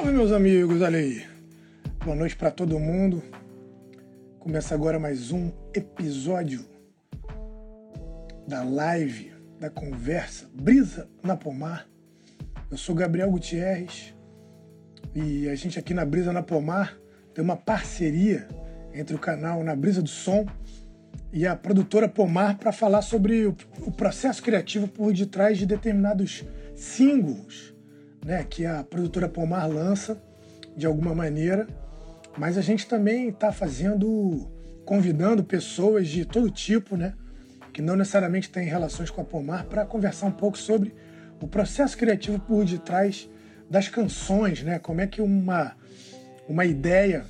Salve, meus amigos, olha aí. Boa noite para todo mundo. Começa agora mais um episódio da live, da conversa Brisa na Pomar. Eu sou Gabriel Gutierrez e a gente aqui na Brisa na Pomar tem uma parceria entre o canal Na Brisa do Som e a produtora Pomar para falar sobre o, processo criativo por detrás de determinados singles né, que a produtora Pomar lança de alguma maneira, mas a gente também está fazendo, convidando pessoas de todo tipo, né, que não necessariamente têm relações com a Pomar, para conversar um pouco sobre o processo criativo por detrás das canções, né, como é que uma, uma ideia,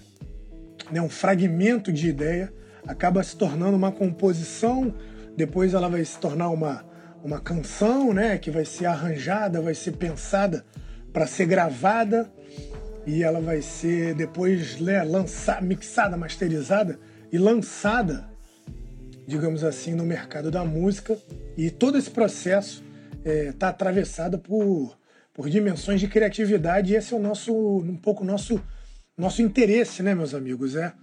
né, um fragmento de ideia acaba se tornando uma composição, depois ela vai se tornar uma, uma canção, né, que vai ser arranjada, vai ser pensada para ser gravada e ela vai ser depois né, lançada, mixada, masterizada e lançada, digamos assim, no mercado da música. E todo esse processo está é, tá atravessado por, por dimensões de criatividade. E esse é o nosso, um pouco nosso nosso interesse, né, meus amigos, é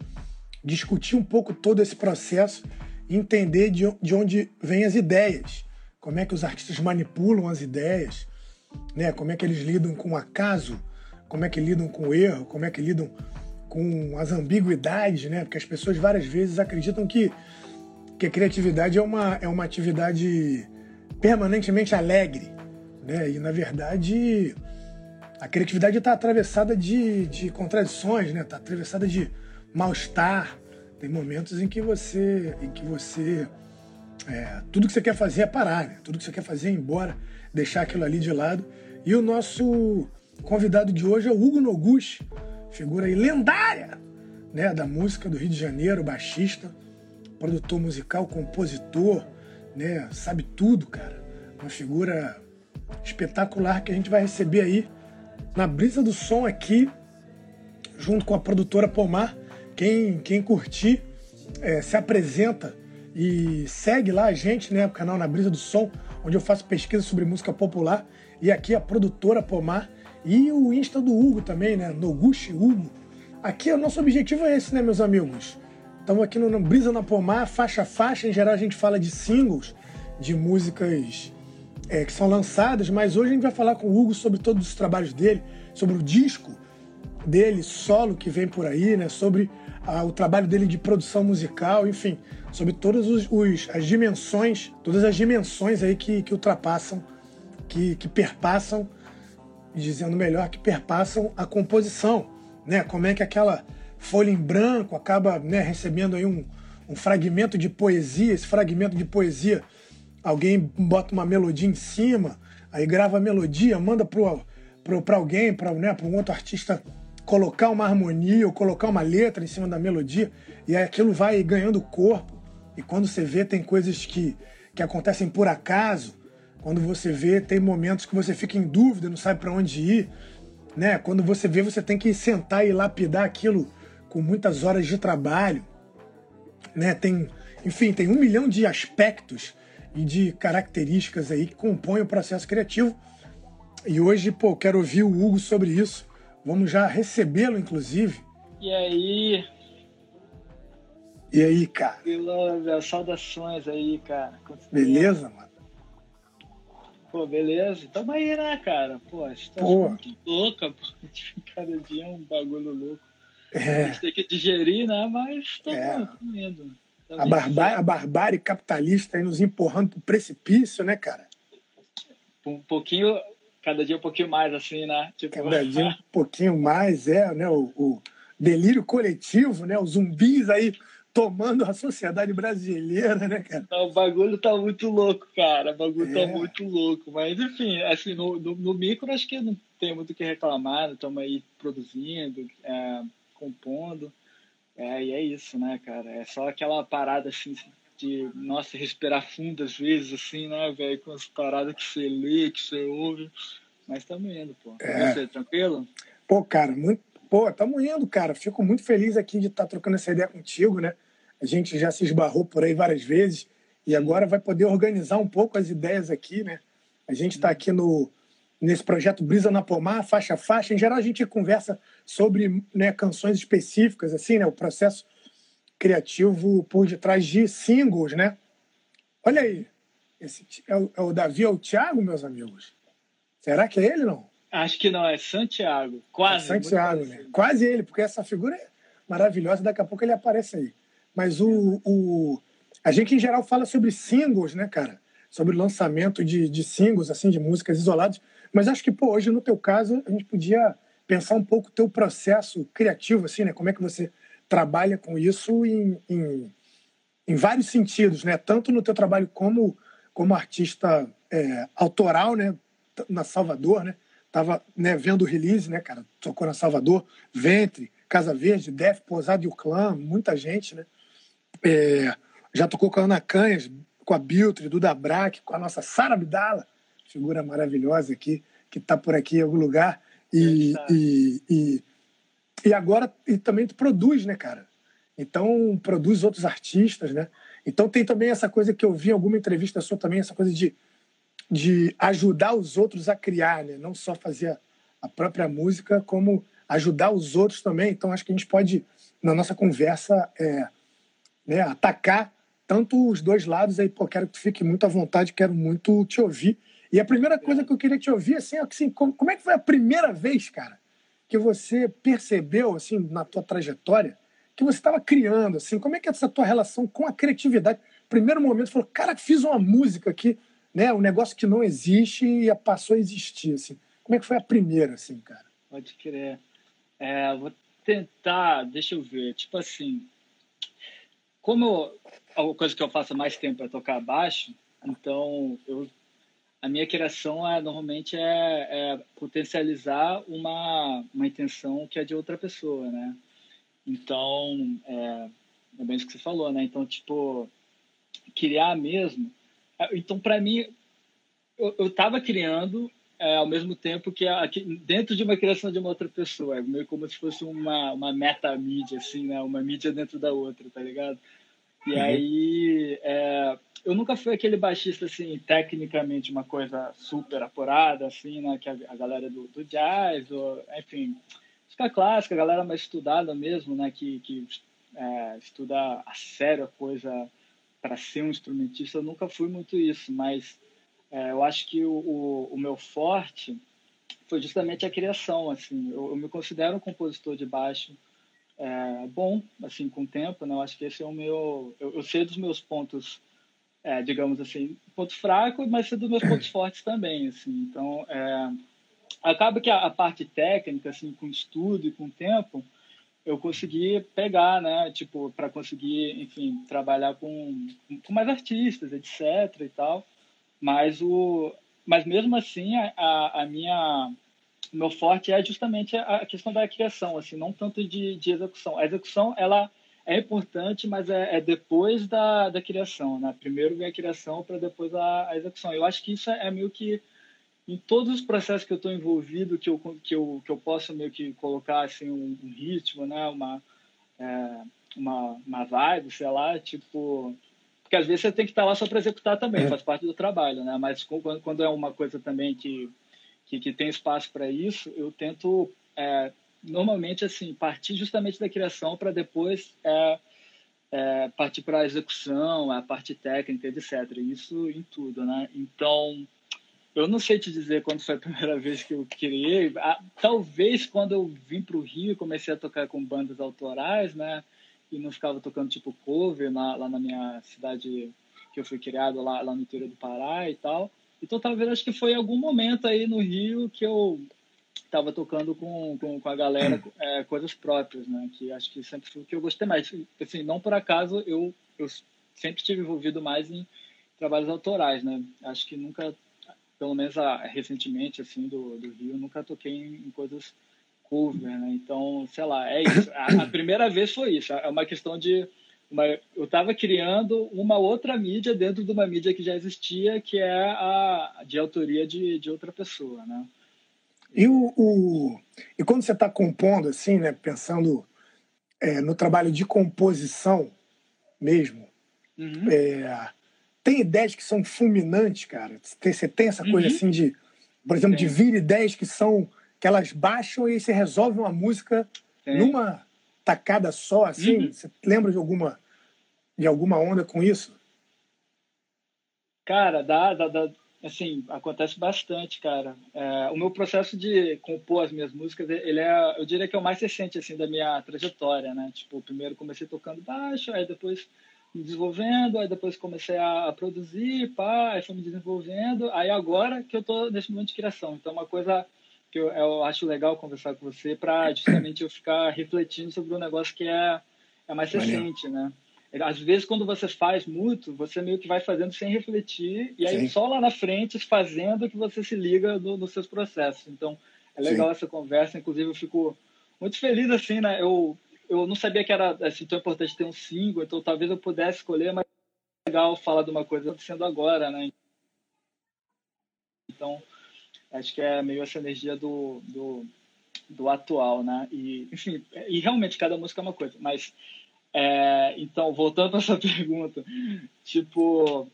discutir um pouco todo esse processo e entender de, de onde vêm as ideias, como é que os artistas manipulam as ideias, né? Como é que eles lidam com o acaso, como é que lidam com o erro, como é que lidam com as ambiguidades, né? Porque as pessoas várias vezes acreditam que, que a criatividade é uma, é uma atividade permanentemente alegre, né? E na verdade a criatividade está atravessada de, de contradições, né? Está atravessada de mal-estar. Tem momentos em que você, em que você, é, tudo que você quer fazer é parar, né? Tudo que você quer fazer é ir embora deixar aquilo ali de lado. E o nosso convidado de hoje é o Hugo Noguchi, figura aí lendária né, da música do Rio de Janeiro, baixista, produtor musical, compositor, né, sabe tudo, cara. Uma figura espetacular que a gente vai receber aí na brisa do som aqui, junto com a produtora Pomar. Quem, quem curtir, é, se apresenta e segue lá a gente, né? O canal Na Brisa do Som, onde eu faço pesquisa sobre música popular. E aqui a produtora Pomar e o Insta do Hugo também, né? Noguchi Hugo. Aqui o nosso objetivo é esse, né, meus amigos? Estamos aqui no Brisa na Pomar, faixa a faixa. Em geral a gente fala de singles, de músicas é, que são lançadas, mas hoje a gente vai falar com o Hugo sobre todos os trabalhos dele, sobre o disco dele, solo que vem por aí, né? Sobre ah, o trabalho dele de produção musical, enfim, sobre todas os, os, as dimensões, todas as dimensões aí que, que ultrapassam, que, que perpassam, dizendo melhor, que perpassam a composição, né? Como é que aquela folha em branco acaba né, recebendo aí um, um fragmento de poesia, esse fragmento de poesia, alguém bota uma melodia em cima, aí grava a melodia, manda para alguém, para né, um outro artista colocar uma harmonia ou colocar uma letra em cima da melodia e aí aquilo vai ganhando corpo. E quando você vê, tem coisas que, que acontecem por acaso. Quando você vê, tem momentos que você fica em dúvida, não sabe para onde ir. Né? Quando você vê, você tem que sentar e lapidar aquilo com muitas horas de trabalho. Né? Tem, enfim, tem um milhão de aspectos e de características aí que compõem o processo criativo. E hoje, pô, quero ouvir o Hugo sobre isso. Vamos já recebê-lo, inclusive. E aí? E aí, cara? Beleza, saudações aí, cara. Beleza, mano? Pô, beleza. Tamo aí, né, cara? Pô, a situação tá muito louca, pô. Cada dia é um bagulho louco. É. A gente tem que digerir, né? Mas tamo, é. indo. a, barbárie, a barbárie capitalista aí nos empurrando pro precipício, né, cara? Um pouquinho cada dia um pouquinho mais, assim, né? Tipo... Cada dia um pouquinho mais, é, né? O, o, delírio coletivo, né? Os zumbis aí tomando a sociedade brasileira, né, cara? Não, o bagulho tá muito louco, cara. O bagulho tá é. tá muito louco. Mas, enfim, assim, no, no, no, micro acho que não tem muito o que reclamar. Estamos aí produzindo, é, compondo. É, e é isso, né, cara? É só aquela parada, assim, de, nossa, respirar fundo às vezes, assim, né, velho? Com as paradas que você lê, que você ouve. Mas estamos indo, pô. É. Você, tranquilo? Pô, cara, muito. Pô, estamos indo, cara. Fico muito feliz aqui de estar tá trocando essa ideia contigo, né? A gente já se esbarrou por aí várias vezes e agora vai poder organizar um pouco as ideias aqui, né? A gente está aqui no, nesse projeto Brisa na Pomar, faixa a faixa. Em geral, a gente conversa sobre né, canções específicas, assim, né, o processo criativo por detrás de singles, né? Olha aí, esse é o, é o Davi ou é o Thiago, meus amigos? Será que é ele não? Acho que não, é Santiago. Quase. É Santiago, né? Quase ele, porque essa figura é maravilhosa, daqui a pouco ele aparece aí. Mas o, o, a gente, em geral, fala sobre singles, né, cara? Sobre o lançamento de, de singles, assim, de músicas isoladas. Mas acho que, pô, hoje, no teu caso, a gente podia pensar um pouco o teu processo criativo, assim, né? Como é que você trabalha com isso em, em, em vários sentidos, né? Tanto no teu trabalho como, como artista é, autoral, né? Na Salvador, né? Tava né, vendo o release, né, cara? Tocou na Salvador, Ventre, Casa Verde, Def, Posado e o Clã, muita gente, né? É, já tocou com a Ana Canhas, com a Biltre, Duda Braque, com a nossa Sara Abdala, figura maravilhosa aqui, que está por aqui em algum lugar. E, e, e, e, agora e também tu produz, né, cara? Então, produz outros artistas, né? Então tem também essa coisa que eu vi em alguma entrevista sua também, essa coisa de, de ajudar os outros a criar, né? Não só fazer a própria música, como ajudar os outros também. Então, acho que a gente pode, na nossa conversa, é, né, atacar tanto os dois lados aí. Pô, quero que tu fique muito à vontade, quero muito te ouvir. E a primeira coisa que eu queria te ouvir, assim, é assim como, como é que foi a primeira vez, cara, que você percebeu, assim, na tua trajetória, que você estava criando, assim, como é que é essa tua relação com a criatividade? Primeiro momento, falou, cara, fiz uma música aqui, né, um negócio que não existe e passou a existir, assim. Como é que foi a primeira, assim, cara? Pode crer. É, vou tentar, deixa eu ver, tipo assim, como a coisa que eu faço mais tempo é tocar baixo, então eu, a minha criação é normalmente é, é, potencializar uma, uma intenção que é de outra pessoa, né? Então, é, é bem isso que você falou, né? Então, tipo, criar mesmo. É, então, para mim, eu estava criando é, ao mesmo tempo que aqui, dentro de uma criação de uma outra pessoa. É meio como se fosse uma, uma meta-mídia, assim, né? Uma mídia dentro da outra, tá ligado? E uhum. aí, é, eu nunca fui aquele baixista, assim, tecnicamente uma coisa super apurada, assim, né? Que a, a galera do, do, jazz, ou, enfim, música clássica, a galera mais estudada mesmo, né? Que, que é, estuda a sério a coisa para ser um instrumentista. Eu nunca fui muito isso, mas é, eu acho que o, o, o, meu forte foi justamente a criação. Assim, eu, eu me considero um compositor de baixo é, bom, assim, com o tempo. Né? Eu acho que esse é o meu. Eu, eu sei dos meus pontos, é, digamos assim, ponto fraco, mas sei dos meus pontos fortes também. Assim. Então, é, acaba que a, a, parte técnica, assim, com estudo e com tempo, eu consegui pegar, né? Tipo, para conseguir, enfim, trabalhar com, com mais artistas, etc. e tal. Mas, o, mas mesmo assim, a, a minha meu forte é justamente a questão da criação, assim, não tanto de, de execução. A execução, ela é importante, mas é, é depois da, da criação, né? Primeiro vem a criação para depois a, a, execução. Eu acho que isso é meio que em todos os processos que eu estou envolvido, que eu, que, eu, que eu posso meio que colocar assim, um, um ritmo, né? uma, é, uma, uma vibe, sei lá, tipo porque às vezes você tem que estar lá só para executar também, é. faz parte do trabalho, né? Mas quando, quando é uma coisa também que, que, que tem espaço para isso, eu tento é, normalmente assim partir justamente da criação para depois é, é, partir para a execução, a parte técnica, etc. Isso em tudo, né? Então eu não sei te dizer quando foi a primeira vez que eu criei. Talvez quando eu vim para o Rio e comecei a tocar com bandas autorais, né? e não ficava tocando tipo cover lá, lá na minha cidade que eu fui criado lá, lá no interior do Pará e tal. Então talvez acho que foi algum momento aí no Rio que eu estava tocando com, com, com, a galera é, coisas próprias, né? Que acho que sempre foi o que eu gostei mais. Assim, não por acaso eu, eu sempre estive envolvido mais em trabalhos autorais, né? Acho que nunca, pelo menos a, recentemente assim do, do Rio, nunca toquei em, em coisas cover, né? Então, sei lá, é isso. A, a primeira vez foi isso. É uma questão de uma, eu estava criando uma outra mídia dentro de uma mídia que já existia, que é a de autoria de, de outra pessoa, né? E, o, o e quando você está compondo, assim, né, pensando é, no trabalho de composição mesmo, uhum. é, tem ideias que são fulminantes, cara? Você tem essa coisa uhum. assim de por exemplo, Sim. de vir ideias que são que elas baixam e você resolve uma música Sim. numa tacada só, assim? Uhum. Você lembra de alguma de alguma onda com isso? Cara, dá, dá, dá assim, acontece bastante, cara. É, o meu processo de compor as minhas músicas, ele é, eu diria que é o mais recente, assim, da minha trajetória, né? Tipo, primeiro comecei tocando baixo, aí depois me desenvolvendo, aí depois comecei a, produzir, pá, aí fui me desenvolvendo, aí agora que eu tô nesse momento de criação. Então, uma coisa que eu, eu acho legal conversar com você para justamente eu ficar refletindo sobre um negócio que é, é mais recente, né? Às vezes, quando você faz muito, você meio que vai fazendo sem refletir, e aí Sim. só lá na frente, fazendo, que você se liga no, nos seus processos. Então, é legal Sim. essa conversa. Inclusive, eu fico muito feliz, assim, né? Eu, eu não sabia que era assim, tão importante ter um single, então talvez eu pudesse escolher, mas é legal falar de uma coisa acontecendo agora, né? Então, acho que é meio essa energia do, do, do atual, né? E, enfim, e realmente cada música é uma coisa, mas é, então, voltando para essa pergunta, tipo,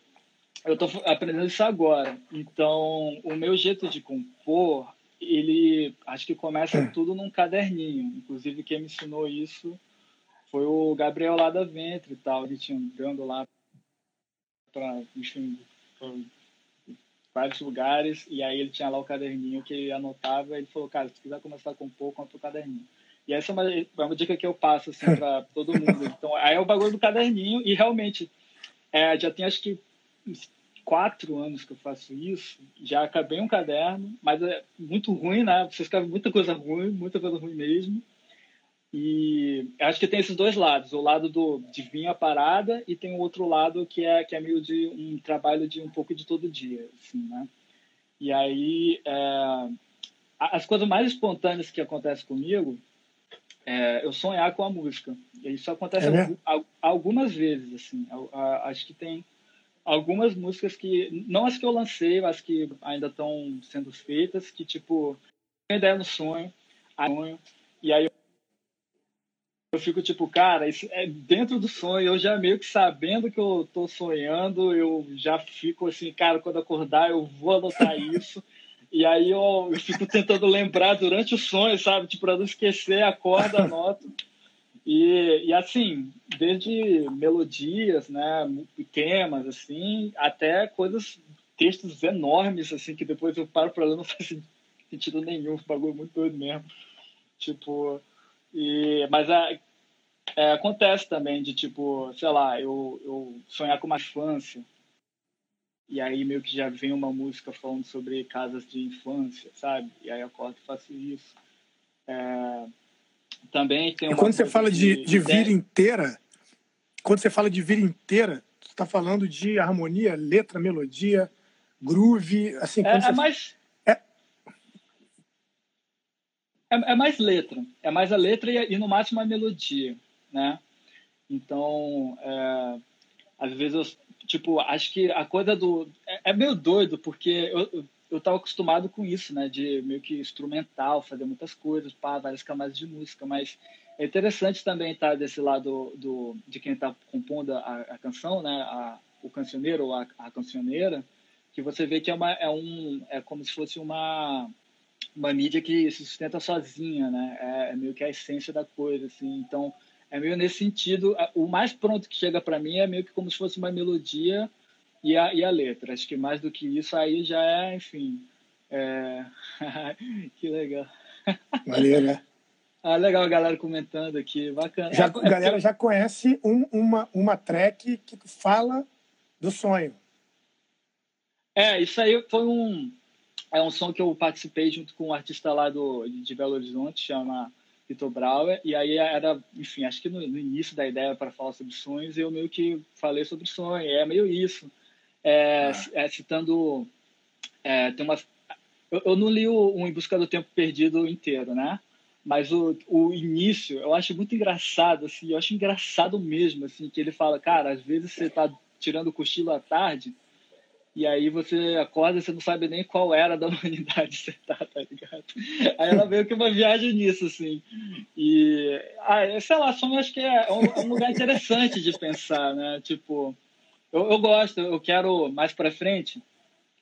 eu estou aprendendo isso agora. Então, o meu jeito de compor, ele acho que começa hum. tudo num caderninho. Inclusive, quem me ensinou isso foi o Gabriel lá da Ventre e tal. Ele tinha andando lá para, enfim, vários lugares. E aí ele tinha lá o caderninho que ele anotava. E ele falou, cara, se quiser começar a compor, compra o caderninho. E essa é uma, é uma dica que eu passo assim, para todo mundo. Então, aí é o bagulho do caderninho e realmente é, já tem acho que quatro anos que eu faço isso. Já acabei um caderno, mas é muito ruim, né? Você escreve muita coisa ruim, muita coisa ruim mesmo. E acho que tem esses dois lados, o lado do de vir a parada e tem o outro lado que é que é meio de um trabalho de um pouco de todo dia, assim, né? E aí é, as coisas mais espontâneas que acontecem comigo é, eu sonhar com a música. E isso acontece é algumas vezes, assim. acho que tem algumas músicas que, não as que eu lancei, mas que ainda estão sendo feitas, que, tipo, tem ideia no sonho, sonho, e aí eu fico tipo, cara, isso é dentro do sonho, eu já meio que sabendo que eu tô sonhando, eu já fico assim, cara, quando acordar eu vou anotar isso. E aí eu, eu fico tentando lembrar durante o sonho, sabe? Tipo, para não esquecer, acorda, anoto. E, e assim, desde melodias, né, temas, assim, até coisas, textos enormes, assim, que depois eu paro para ler não faz sentido nenhum, um bagulho muito doido mesmo. Tipo, e, mas a, é, acontece também de, tipo, sei lá, eu, eu sonhar com uma infância, e aí meio que já vem uma música falando sobre casas de infância, sabe? E aí eu acordo e faço isso. É... Também tem E quando você fala de, de, de vida inteira, quando você fala de vida inteira, você está falando de harmonia, letra, melodia, groove, assim... É, você... é mais... É... é... Mais letra. É mais a letra e, e no máximo a melodia, né? Então, é... às vezes eu tipo, acho que a coisa do. É, é meio doido, porque eu, eu tava acostumado com isso, né? De meio que instrumental, fazer muitas coisas, pá, várias camadas de música, mas é interessante também estar tá desse lado do, de quem está compondo a, a, canção, né? A, o cancioneiro ou a, a cancioneira, que você vê que é, uma, é, um, é como se fosse uma, uma mídia que se sustenta sozinha, né? É, é meio que a essência da coisa, assim. Então, é meio nesse sentido. O mais pronto que chega para mim é meio que como se fosse uma melodia e a, e a letra. Acho que mais do que isso aí já é, enfim. É... que legal. Valeu, né? Ah, legal a galera comentando aqui, bacana. Já, é, a galera já conhece um, uma, uma track que fala do sonho. É, isso aí foi um, é um som que eu participei junto com um artista lá do, de Belo Horizonte, chama Vitor Brauer, e aí era, enfim, acho que no, no início da ideia para falar sobre sonhos, eu meio que falei sobre sonho, é meio isso. É, ah. é, citando, é, tem uma, eu, eu, não li o Um Em Busca do Tempo Perdido inteiro, né? Mas o, o início, eu acho muito engraçado, assim, eu acho engraçado mesmo, assim, que ele fala, cara, às vezes você tá tirando o cochilo à tarde, e aí você acorda e você não sabe nem qual era da humanidade você tá, tá ligado? Aí ela veio que uma viagem nisso, assim. E, ah, sei lá, só acho que é um, é um, lugar interessante de pensar, né? Tipo, eu, eu gosto, eu quero mais para frente,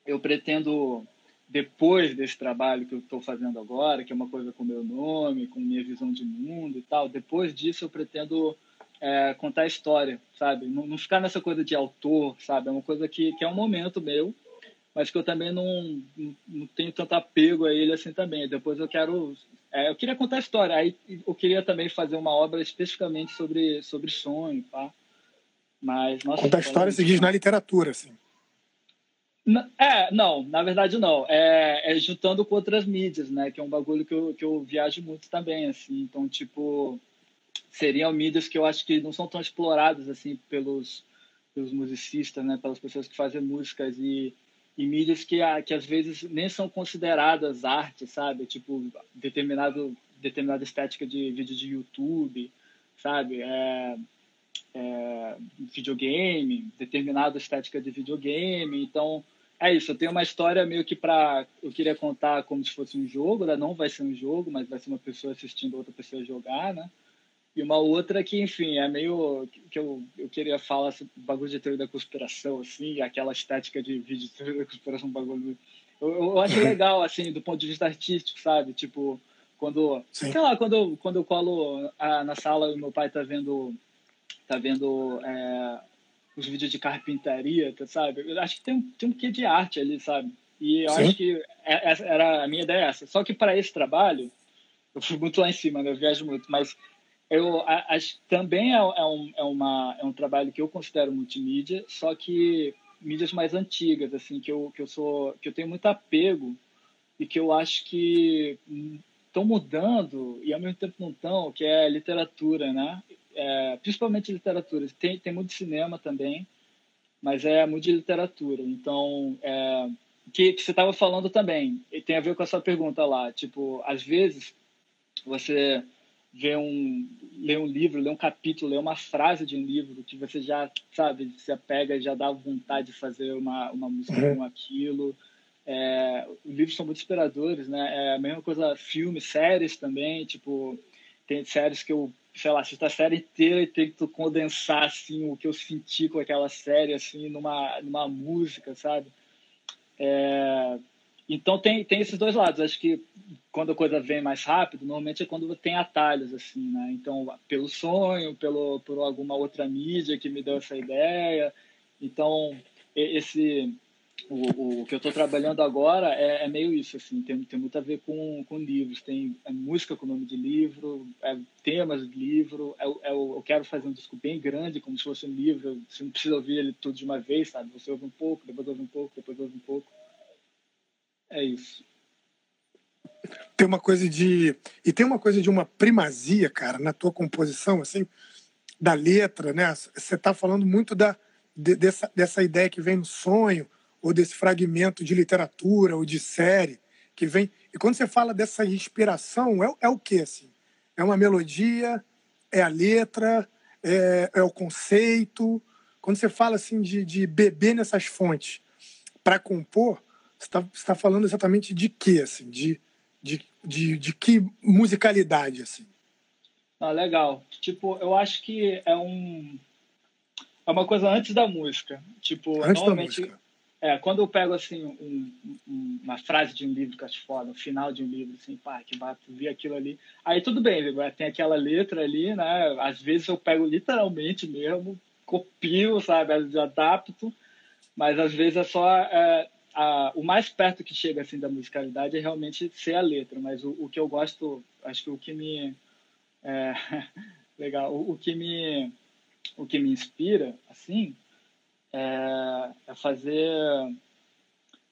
eu pretendo depois desse trabalho que eu estou fazendo agora, que é uma coisa com meu nome, com minha visão de mundo e tal, depois disso eu pretendo é, contar história, sabe? Não, não, ficar nessa coisa de autor, sabe? É uma coisa que, que é um momento meu, mas que eu também não, não, tenho tanto apego a ele assim também. Depois eu quero... É, eu queria contar história, aí eu queria também fazer uma obra especificamente sobre, sobre sonho, tá? Mas, nossa, Contar história se diz na literatura, assim. É, não, na verdade não. É, é, juntando com outras mídias, né? Que é um bagulho que eu, que eu viajo muito também, assim. Então, tipo, seriam mídias que eu acho que não são tão exploradas, assim, pelos, pelos musicistas, né? Pelas pessoas que fazem músicas e, e mídias que, que às vezes nem são consideradas arte, sabe? Tipo, determinado, determinada estética de vídeo de YouTube, sabe? É, é, videogame, determinada estética de videogame. Então, é isso. Eu tenho uma história meio que para. Eu queria contar como se fosse um jogo, né? não vai ser um jogo, mas vai ser uma pessoa assistindo outra pessoa jogar, né? E uma outra que, enfim, é meio que eu, eu queria falar sobre bagulho de teoria da conspiração, assim, aquela estética de vídeo de teoria da conspiração, bagulho. Eu, eu acho legal, assim, do ponto de vista artístico, sabe? Tipo, quando. Sim. Sei lá, quando, quando eu colo a, na sala e meu pai tá vendo tá vendo é, os vídeos de carpintaria, tá, sabe? Eu acho que tem, tem um quê de arte ali, sabe? E eu Sim. acho que é, essa era a minha ideia é essa. Só que para esse trabalho, eu fui muito lá em cima, né? eu viajo muito, mas eu acho também é, é, um, é, uma, é um trabalho que eu considero multimídia, só que mídias mais antigas, assim, que eu, que eu sou, que eu tenho muito apego e que eu acho que estão mudando e ao mesmo tempo não estão, que é literatura, né? é, principalmente literatura. Tem, tem muito cinema também, mas é muito de literatura. Então, é, que, que você estava falando também, e tem a ver com a sua pergunta lá. Tipo, às vezes você vê um, lê um livro, lê um capítulo, lê uma frase de um livro que você já, sabe, se apega e já dá vontade de fazer uma, uma música uhum. com aquilo. É, os livros são muito inspiradores, né? É a mesma coisa, filmes, séries também, tipo, tem séries que eu sei lá, assistir a série inteira e tento condensar, assim, o que eu senti com aquela série, assim, numa, numa música, sabe? É... Então tem, tem esses dois lados. Acho que quando a coisa vem mais rápido, normalmente é quando tem atalhos, assim, né? Então, pelo sonho, pelo, por alguma outra mídia que me deu essa ideia. Então, esse o, o que eu estou trabalhando agora é, é, meio isso, assim, tem, tem muito a ver com, com livros, tem é música com nome de livro, é temas de livro, é, é, eu quero fazer um disco bem grande, como se fosse um livro, você não precisa ouvir ele tudo de uma vez, sabe? Você ouve um pouco, depois ouve um pouco, depois ouve um pouco. É isso. Tem uma coisa de. E tem uma coisa de uma primazia, cara, na tua composição, assim, da letra, né? Você está falando muito da, de, dessa, dessa ideia que vem no sonho, ou desse fragmento de literatura ou de série que vem. E quando você fala dessa inspiração, é, é o que assim? É uma melodia, é a letra, é, é o conceito. Quando você fala assim de, de beber nessas fontes para compor, você está tá falando exatamente de quê, assim? De, de, de, de que musicalidade, assim? Ah, legal. Tipo, eu acho que é um é uma coisa antes da música. Tipo, antes normalmente da música. É, quando eu pego assim um, um, uma frase de um livro que eu acho foda, o final de um livro, assim, pá, que bato, vi aquilo ali. Aí tudo bem, tem aquela letra ali, né? Às vezes eu pego literalmente mesmo, copio, sabe, adapto, mas às vezes é só é, a, o mais perto que chega assim da musicalidade é realmente ser a letra. Mas o, o que eu gosto, acho que o que me é, legal, o, o que me o que me inspira, assim, é, é fazer.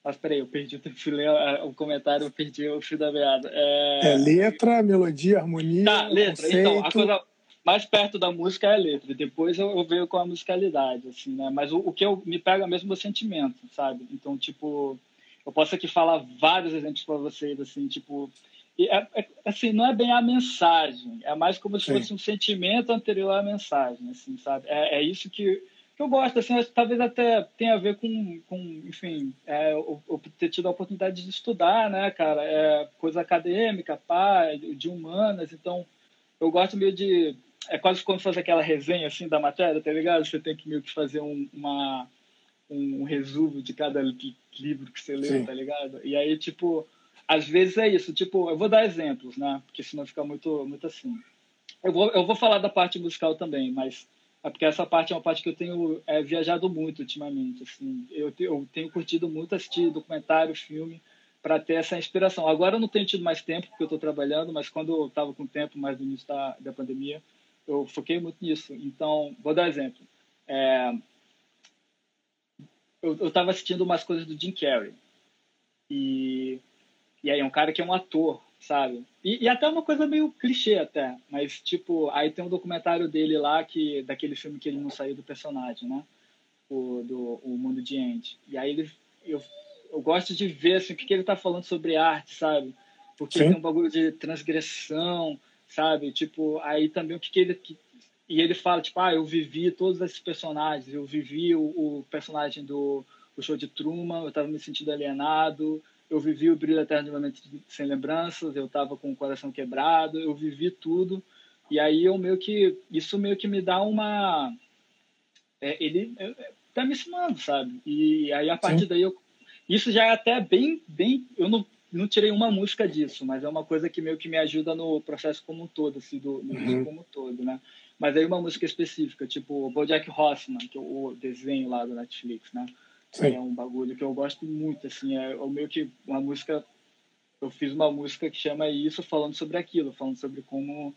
Mas peraí, eu perdi fui ler o comentário, eu perdi o fio da meada. É... é letra, melodia, harmonia. Tá, letra. Conceito. Então, a coisa mais perto da música é a letra. Depois eu, eu vejo com a musicalidade, assim, né? Mas o, o que eu, me pega mesmo é o sentimento, sabe? Então, tipo, eu posso aqui falar vários exemplos para vocês, assim, tipo. É, é, assim, não é bem a mensagem, é mais como se Sim. fosse um sentimento anterior à mensagem, assim, sabe? É, é isso que eu gosto, assim, talvez até tenha a ver com, com enfim, é, eu, eu, ter tido a oportunidade de estudar, né, cara, é, coisa acadêmica, pá, de humanas, então eu gosto meio de, é quase quando faz aquela resenha, assim, da matéria, tá ligado? Você tem que meio que fazer um, uma, um, um resumo de cada livro que você leu, Sim. tá ligado? E aí, tipo, às vezes é isso. Tipo, eu vou dar exemplos, né? Porque senão fica muito, muito assim. Eu vou, eu vou falar da parte musical também, mas é porque essa parte é uma parte que eu tenho é, viajado muito ultimamente. Assim, eu, eu tenho curtido muito assistir documentário, filme, para ter essa inspiração. Agora eu não tenho tido mais tempo porque eu estou trabalhando, mas quando eu estava com tempo, mais no início da, da pandemia, eu foquei muito nisso. Então, vou dar um exemplo. É, eu estava assistindo umas coisas do Jim Carrey. E, e aí, é um cara que é um ator, sabe? E, e, até uma coisa meio clichê até, mas tipo, aí tem um documentário dele lá, que daquele filme que ele não saiu do personagem, né? O, do o Mundo de Andy. E aí ele, eu, eu gosto de ver assim, o que, que ele tá falando sobre arte, sabe? Porque Sim. tem um bagulho de transgressão, sabe? Tipo, aí também o que, que ele... Que, e ele fala, tipo, ah, eu vivi todos esses personagens, eu vivi o, o personagem do o show de Truman, eu estava me sentindo alienado, eu vivi o brilho eterno de momento sem lembranças, eu estava com o coração quebrado, eu vivi tudo, e aí eu meio que, isso meio que me dá uma, é, ele é, tá me ensinando, sabe? E aí a partir Sim. daí eu, isso já é até bem, bem, eu não não tirei uma música disso, mas é uma coisa que meio que me ajuda no processo como um todo, assim, do, no uhum. como um todo, né? Mas aí uma música específica, tipo BoJack Horseman, que é o desenho lá do Netflix, né? Sim. É um bagulho que eu gosto muito, assim, é, é meio que uma música, eu fiz uma música que chama isso, falando sobre aquilo, falando sobre como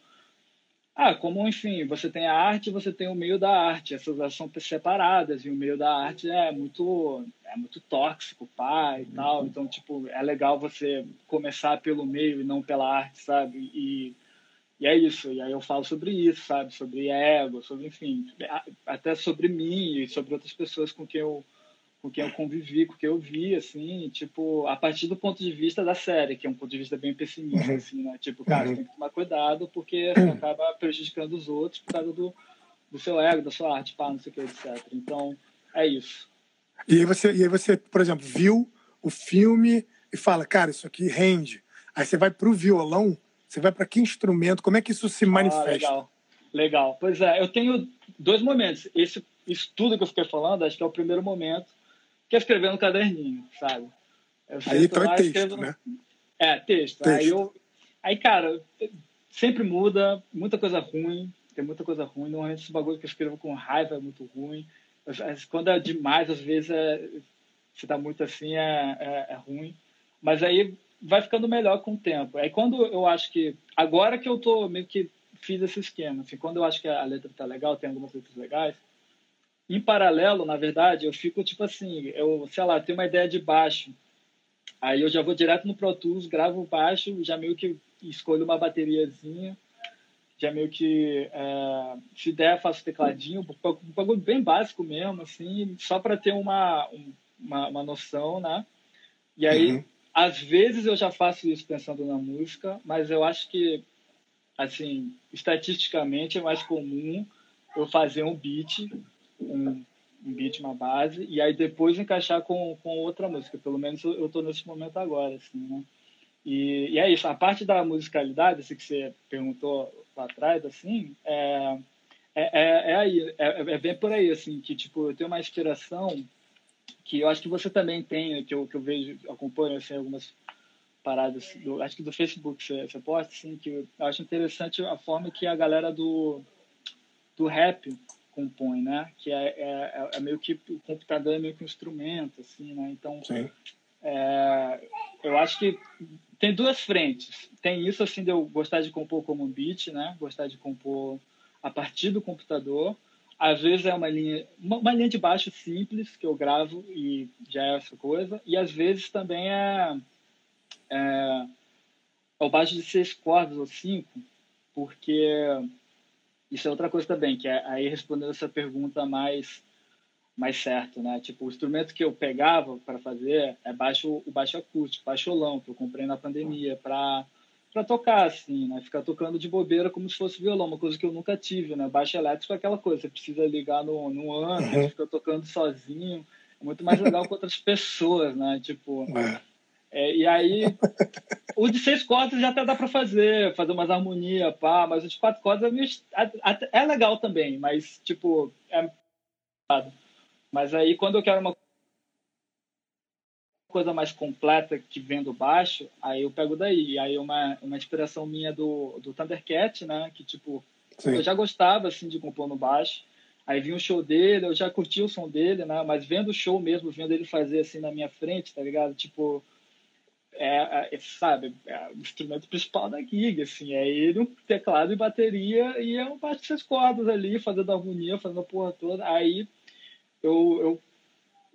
ah, como, enfim, você tem a arte você tem o meio da arte. Essas são separadas e o meio da arte é muito é muito tóxico, pá, e tal. Uhum. Então, tipo, é legal você começar pelo meio e não pela arte, sabe? E, e é isso. E aí eu falo sobre isso, sabe? Sobre ego, sobre, enfim, até sobre mim e sobre outras pessoas com quem eu com quem eu convivi, com quem eu vi, assim, tipo, a partir do ponto de vista da série, que é um ponto de vista bem pessimista, uhum. assim, né? Tipo, cara, uhum. você tem que tomar cuidado porque você acaba prejudicando os outros por causa do, do seu ego, da sua arte, pá, não sei o que, etc. Então, é isso. E aí você, e aí você, por exemplo, viu o filme e fala, cara, isso aqui rende. Aí você vai pro violão, você vai para que instrumento? Como é que isso se manifesta? Ah, legal. Legal. Pois é, eu tenho dois momentos. Esse, isso tudo que eu fiquei falando, acho que é o primeiro momento que é escrever no caderninho, sabe? Eu aí então é texto, né? É, texto. texto. Aí, eu... aí, cara, sempre muda, muita coisa ruim, tem muita coisa ruim. Normalmente esse bagulho que eu escrevo com raiva é muito ruim. Quando é demais, às vezes, é... se tá muito assim, é, é, é ruim. Mas aí vai ficando melhor com o tempo. Aí quando eu acho que... Agora que eu tô meio que fiz esse esquema, assim, quando eu acho que a letra tá legal, tem algumas letras legais, em paralelo, na verdade, eu fico tipo assim, eu, sei lá, tenho uma ideia de baixo. Aí eu já vou direto no Pro Tools, gravo o baixo, já meio que escolho uma bateriazinha, já meio que, é, se der, faço tecladinho, um bagulho bem básico mesmo, assim, só para ter uma, uma, uma, noção, né? E aí, uhum. às vezes eu já faço isso pensando na música, mas eu acho que, assim, estatisticamente é mais comum eu fazer um beat um, um beat, uma base, e aí depois encaixar com, com outra música. Pelo menos eu estou nesse momento agora, assim, né? E, e, é isso, a parte da musicalidade, assim, que você perguntou lá atrás, assim, é, é, é, é aí, é, é, bem por aí, assim, que, tipo, eu tenho uma inspiração que eu acho que você também tem, que eu, que eu vejo, acompanho, assim, algumas paradas, do, acho que do Facebook você, você posta, assim, que eu acho interessante a forma que a galera do, do rap compõe, né? Que é, é, é, meio que o computador é meio que um instrumento, assim, né? Então, é, eu acho que tem duas frentes. Tem isso assim de eu gostar de compor como um beat, né? Gostar de compor a partir do computador. Às vezes é uma linha, uma, uma linha de baixo simples que eu gravo e já é essa coisa. E às vezes também é, é, é o baixo de seis cordas ou cinco, porque isso é outra coisa também, que é aí respondendo essa pergunta mais mais certo, né? Tipo, o instrumento que eu pegava para fazer é baixo, o baixo acústico, baixolão, que eu comprei na pandemia para para tocar assim, né? Ficar tocando de bobeira como se fosse violão, uma coisa que eu nunca tive, né? Baixo elétrico é aquela coisa, você precisa ligar no, no ano, uhum. fica tocando sozinho, é muito mais legal com outras pessoas, né? Tipo, é. É, e aí, o de seis cordas já até dá para fazer, fazer umas harmonias, pá, mas o de quatro cordas é, é legal também, mas, tipo, é. Mas aí, quando eu quero uma coisa mais completa que vem do baixo, aí eu pego daí. Aí uma, uma inspiração minha do, do Thundercat, né? Que, tipo, Sim. eu já gostava, assim, de compor no baixo. Aí vi um show dele, eu já curti o som dele, né? Mas vendo o show mesmo, vendo ele fazer assim na minha frente, tá ligado? Tipo, é, é sabe, é o instrumento principal da gig, assim, é ele, um teclado e bateria e é um baixo de seis cordas ali, fazendo harmonia, fazendo a porra toda. Aí eu, eu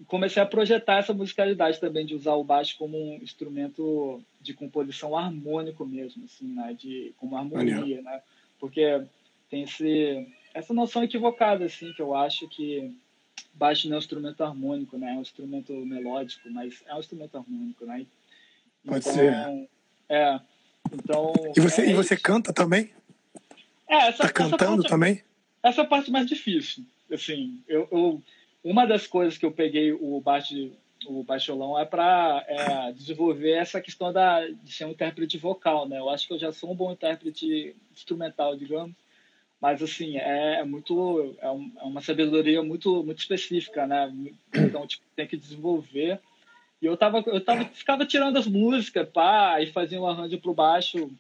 comecei a projetar essa musicalidade também, de usar o baixo como um instrumento de composição harmônico mesmo, assim, né? De, como harmonia, né? Porque tem esse essa noção equivocada, assim, que eu acho que baixo não é um instrumento harmônico, né? É um instrumento melódico, mas é um instrumento harmônico, né? Pode então, ser. É. Então. E você, é e você canta também? É, essa, tá cantando essa também? Essa é a parte mais difícil. Assim, eu, eu, uma das coisas que eu peguei o baixo o baixolão é para é, desenvolver essa questão da, de ser um intérprete vocal, né? Eu acho que eu já sou um bom intérprete instrumental, digamos, mas assim é, é muito é, um, é, uma sabedoria muito muito específica né então tipo, tem que desenvolver e eu tava eu tava ficava tirando as músicas pá e fazia um arranjo pro baixo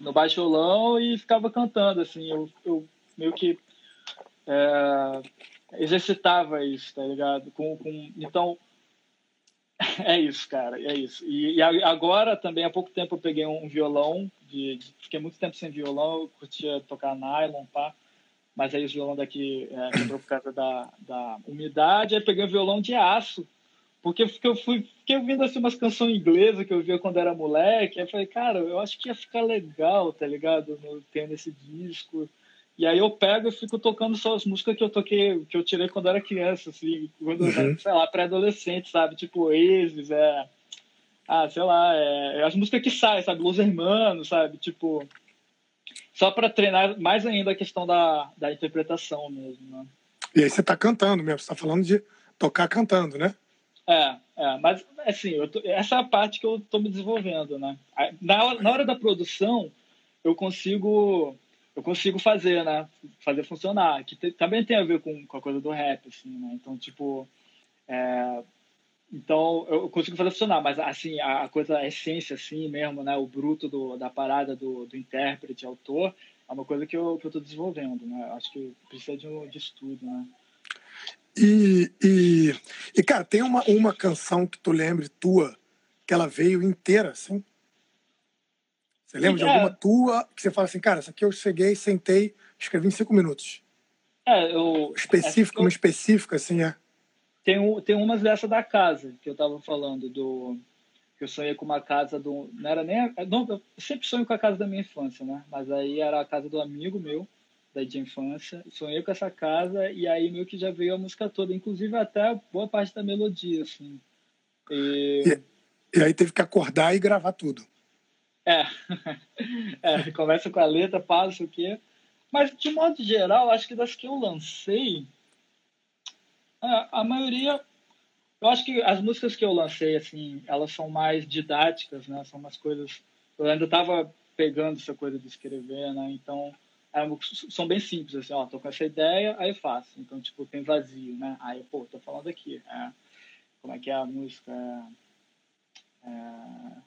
no baixolão e ficava cantando assim. Eu, eu meio que é, exercitava isso tá ligado? Com, com então é isso cara é isso. E, e agora também há pouco tempo eu peguei um violão de, de, fiquei muito tempo sem violão, eu curtia tocar nylon, pá. Mas aí o violão daqui é, quebrou por causa da, da umidade, aí peguei um violão de aço, porque eu fui, fiquei ouvindo assim, umas canções inglesas que eu via quando era moleque, aí eu falei, cara, eu acho que ia ficar legal, tá ligado, no, tendo esse disco. E aí eu pego e fico tocando só as músicas que eu toquei, que eu tirei quando era criança, assim, quando, uhum. sei lá, pré-adolescente, sabe? Tipo, Oasis, é ah, sei lá, é, é, as músicas que saem, sabe? Los Hermanos, sabe? Tipo, só para treinar mais ainda a questão da, da interpretação mesmo, né? E aí você tá cantando mesmo, você tá falando de tocar cantando, né? É, é mas assim, tô, essa é a parte que eu tô me desenvolvendo, né? Na, na hora da produção, eu consigo eu consigo fazer, né? Fazer funcionar, que te, também tem a ver com, com a coisa do rap, assim, né? Então, tipo, é, então, eu consigo fazer funcionar, mas assim, a, coisa, a essência assim mesmo, né, o bruto do, da parada do, do intérprete, autor, é uma coisa que eu estou desenvolvendo, né? Acho que precisa de de estudo, né? E, e, e, cara, tem uma, uma canção que tu lembre tua, que ela veio inteira, assim? Você lembra de alguma tua que você fala assim, cara, essa aqui eu cheguei, sentei, escrevi em cinco minutos? É, eu... Específico, uma específica, assim, é? Tem, tem umas dessa da casa que eu tava falando, do que eu sonhei com uma casa do. Não era nem. A, não, eu sempre sonho com a casa da minha infância, né? Mas aí era a casa do amigo meu, da de infância. Sonhei com essa casa e aí meio que já veio a música toda, inclusive até boa parte da melodia, assim. E, e, e aí teve que acordar e gravar tudo. É. é, começa com a letra, passa o quê. Mas, de modo geral, acho que das que eu lancei, é, a maioria, eu acho que as músicas que eu lancei, assim, elas são mais didáticas, né? São umas coisas. Eu ainda estava pegando essa coisa de escrever, né? Então, são bem simples, assim, ó, tô com essa ideia, aí faço. Então, tipo, tem vazio, né? Aí, pô, tô falando aqui. É, como é que é a música? É, é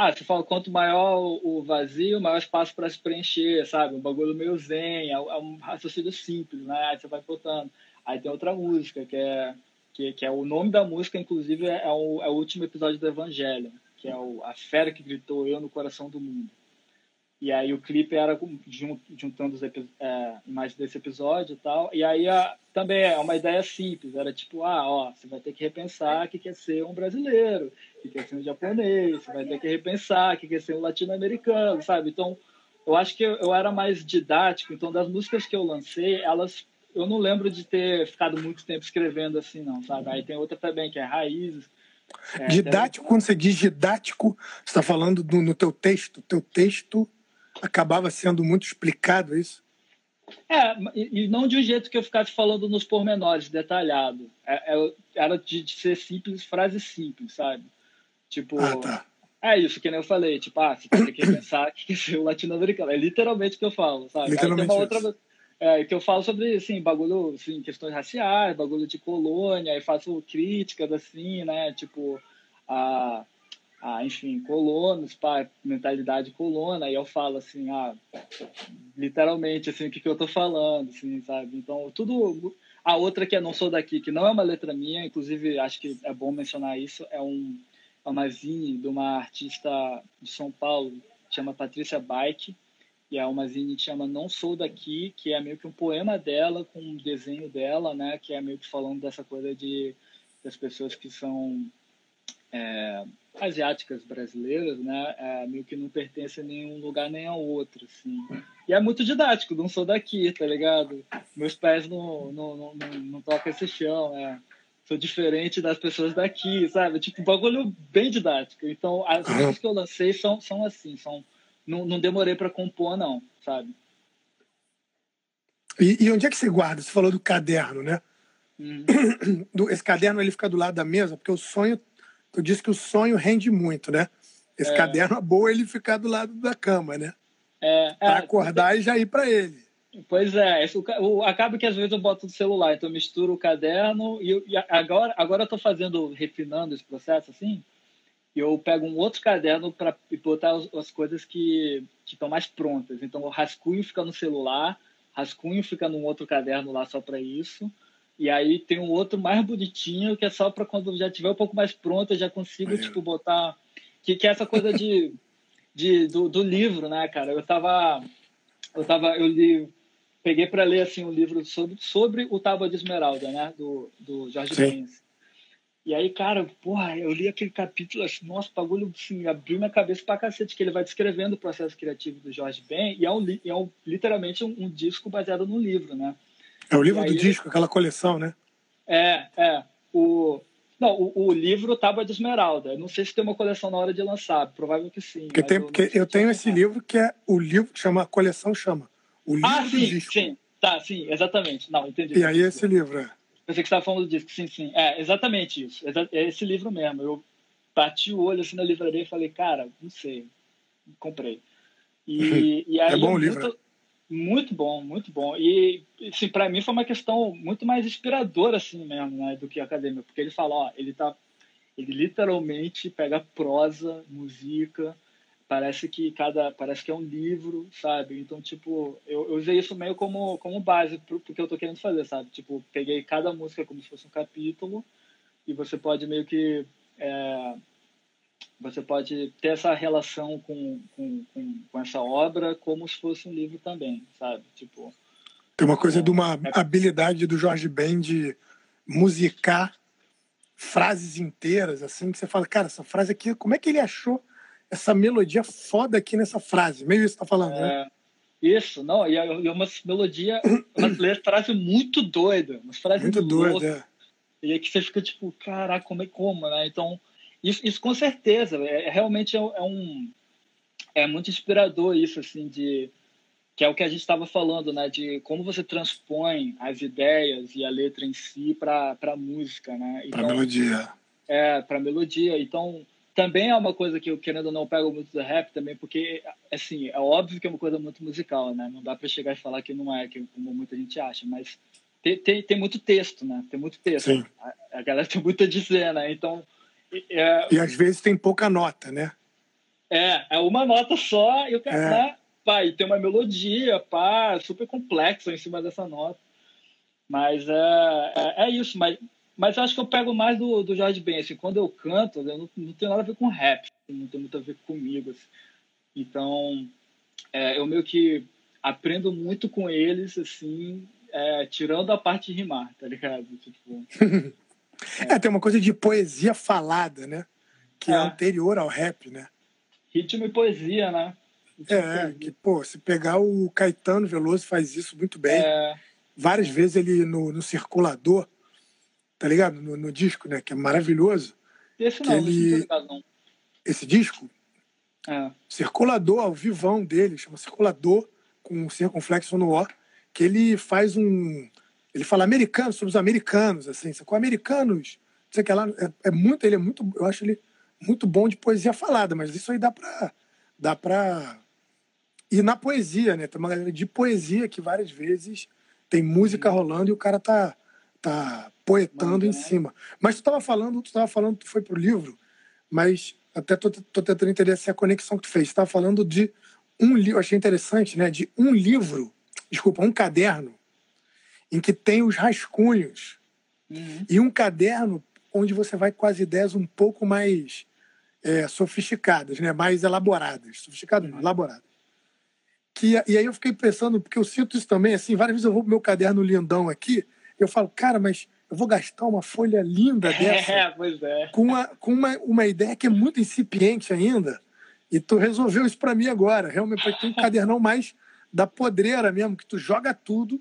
ah, você fala, quanto maior o vazio, maior espaço para se preencher, sabe? Um bagulho meio zen, é um raciocínio simples, né? Aí você vai botando. Aí tem outra música, que é, que, que é o nome da música, inclusive, é, é o, é o último episódio do Evangelho, que é o, a fera que gritou eu no coração do mundo. E aí o clipe era juntando as é, imagens desse episódio e tal. E aí a, também é uma ideia simples, era tipo, ah, ó, você vai ter que repensar que quer ser um brasileiro, que quer ser um japonês, você vai ter que repensar que quer ser um latino-americano, sabe? Então, eu acho que eu, era mais didático, então das músicas que eu lancei, elas eu não lembro de ter ficado muito tempo escrevendo assim, não, sabe? Aí tem outra também, que é Raízes. É, didático, quando você diz didático, você está falando do, no teu texto. Teu texto acabava sendo muito explicado, isso? É, e não de um jeito que eu ficasse falando nos pormenores, detalhado. É, é, era de, ser simples, frase simples, sabe? Tipo, ah, tá. é isso que nem eu falei, tipo, ah, você tem que pensar que é o latino-americano. É literalmente o que eu falo, sabe? Literalmente Aí outra, é, que eu falo sobre, assim, bagulho, assim, questões raciais, bagulho de colônia, e faço críticas, assim, né, tipo, a, a enfim, colonos, pá, mentalidade colona, e eu falo assim, ah, literalmente, assim, o que, que eu tô falando, assim, sabe? Então, tudo... A outra que é Não Sou Daqui, que não é uma letra minha, inclusive acho que é bom mencionar isso, é um é uma zine de uma artista de São Paulo, chama Patrícia Bike, e é uma zine que chama Não Sou Daqui, que é meio que um poema dela com um desenho dela, né, que é meio que falando dessa coisa de das pessoas que são é, asiáticas brasileiras, né, é, meio que não pertencem a nenhum lugar nem a outro, assim. E é muito didático, não sou daqui, tá ligado? Meus pés não, não, não, não, não tocam esse chão, é. Sou diferente das pessoas daqui, sabe? Tipo, um bagulho bem didático. Então, as coisas que eu lancei são, são assim, são... Não, não demorei para compor, não, sabe? E, e, onde é que você guarda? Você falou do caderno, né? Uhum. Esse caderno ele fica do lado da mesa, porque o sonho tu disse que o sonho rende muito, né? Esse é. caderno é boa ele ficar do lado da cama, né? É, pra é, acordar e já ir para ele. Pois é, isso, o, acaba que às vezes eu boto no celular, então eu misturo o caderno e, e agora, agora eu estou fazendo, refinando esse processo assim, e eu pego um outro caderno para botar as, as, coisas que estão mais prontas. Então o rascunho fica no celular, rascunho fica num outro caderno lá só para isso, e aí tem um outro mais bonitinho, que é só para quando já tiver um pouco mais pronto, eu já consigo, tipo, botar. Que, que é essa coisa de, de, do, do livro, né, cara? Eu tava. Eu tava. Eu li. Peguei para ler assim um livro sobre, sobre o Tábua de Esmeralda, né? Do, do Jorge Benz. E aí, cara, porra, eu li aquele capítulo, assim, nossa, bagulho assim, abriu minha cabeça pra cacete, que ele vai descrevendo o processo criativo do Jorge Ben, e é, um, é um, literalmente um, um disco baseado no livro, né? É o livro aí, do disco, aquela coleção, né? É, é. O, não, o, o livro Tábua de Esmeralda. não sei se tem uma coleção na hora de lançar, provável que sim. Porque, tem, eu, porque eu tenho esse livro que é o livro que chama, a coleção chama. O livro ah, do sim, disco. sim. Tá, sim, exatamente. Não, entendi. E aí esse livro, é. Pensei que você estava falando do disco, sim, sim. É, exatamente isso. É esse livro mesmo. Eu bati o olho assim na livraria e falei, cara, não sei. Comprei. E, e aí, é bom o livro. Muito, muito bom, muito bom. E, assim, para mim foi uma questão muito mais inspiradora, assim mesmo, né, do que acadêmica. Porque ele fala, ó, ele tá. Ele literalmente pega prosa, música, parece que cada. Parece que é um livro, sabe? Então, tipo, eu, eu usei isso meio como, como base pro, pro que eu tô querendo fazer, sabe? Tipo, peguei cada música como se fosse um capítulo e você pode meio que. É, você pode ter essa relação com, com, com, com, essa obra como se fosse um livro também, sabe? Tipo, Tem uma coisa é, de uma é... habilidade do Jorge Ben de musicar frases inteiras, assim, que você fala, cara, essa frase aqui, como é que ele achou essa melodia foda aqui nessa frase? Meio isso que tá falando, né? é... né? Isso, não, e é uma melodia, uma frase muito doida, uma frase muito doida. É. E aí que você fica tipo, caraca, como é como, né? Então, isso, isso com certeza, é, é realmente é, é, um é muito inspirador isso assim de que é o que a gente estava falando, né, de como você transpõe as ideias e a letra em si para para música, né? Então, para melodia. É, para melodia. Então, também é uma coisa que eu querendo ou não pego muito do rap também, porque assim, é óbvio que é uma coisa muito musical, né? Não dá para chegar e falar que não é, que como muita gente acha, mas tem, tem, tem muito texto, né? Tem muito texto. Sim. A, a galera tem muito a dizer, né? Então, é, e às vezes tem pouca nota, né? É, é uma nota só e o cara é. Pá, e tem uma melodia, pá, super complexa em cima dessa nota. Mas é, é, é, isso, mas, mas acho que eu pego mais do, do Jorge Ben, assim, quando eu canto, eu não, não tem nada a ver com rap, não tem muito a ver comigo, assim. Então, é, eu meio que aprendo muito com eles, assim, é, tirando a parte de rimar, tá ligado? Tipo, É, tem uma coisa de poesia falada, né? Que é, é anterior ao rap, né? Ritmo e poesia, né? Ritmo é, que, pô, se pegar o Caetano Veloso faz isso muito bem. É. Várias vezes ele no, no circulador, tá ligado? No, no, disco, né? Que é maravilhoso. Esse não, ele... não. Esse disco? É. Circulador, ao vivão dele, chama Circulador, com um circunflexo no O, que ele faz um ele fala americanos, sobre os americanos, assim, com americanos, não sei que lá, é, é, muito, ele é muito, eu acho ele muito bom de poesia falada, mas isso aí dá para dá para ir na poesia, né? Tem uma galera de poesia que várias vezes tem música rolando e o cara tá tá poetando em cima. Mas tu estava falando, tu estava falando, tu foi pro livro, mas até tô, tô tentando entender essa conexão que tu fez. Você estava falando de um livro, achei interessante, né? De um livro, desculpa, um caderno, em que tem os rascunhos. Uhum. E um caderno onde você vai com as ideias um pouco mais é, sofisticadas, né? mais elaboradas. Sofisticadas não, uhum. elaboradas. Que, e aí eu fiquei pensando, porque eu sinto isso também, assim, várias vezes eu vou pro meu caderno lindão aqui, eu falo, cara, mas eu vou gastar uma folha linda dessa é, pois é. com, uma, com uma, uma ideia que é muito incipiente ainda. E tu resolveu isso para mim agora. Realmente, ter um cadernão mais da podreira mesmo, que tu joga tudo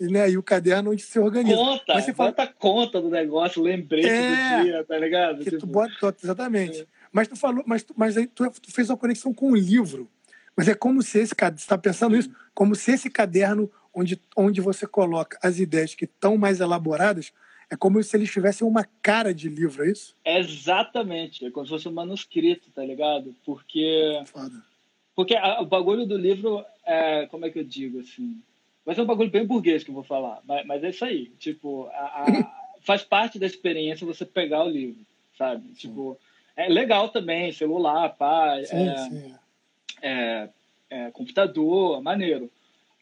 né, e o caderno onde se organiza. Conta, Mas você bota fala... conta do negócio, lembrete é, do dia, tá ligado? Que tipo... tu bota, exatamente. É. Mas tu falou, mas, tu, mas aí tu, tu, fez uma conexão com o livro. Mas é como se esse você está pensando isso, como se esse caderno onde, onde você coloca as ideias que estão mais elaboradas, é como se eles tivessem uma cara de livro, é isso? Exatamente, é como se fosse um manuscrito, tá ligado? Porque. Foda. Porque a, o bagulho do livro é. Como é que eu digo assim? Vai ser um bagulho bem burguês que eu vou falar, mas, mas é isso aí. Tipo, a, a, faz parte da experiência você pegar o livro, sabe? Sim. Tipo, é legal também, celular, pá, sim, é, sim. É, é, computador, maneiro.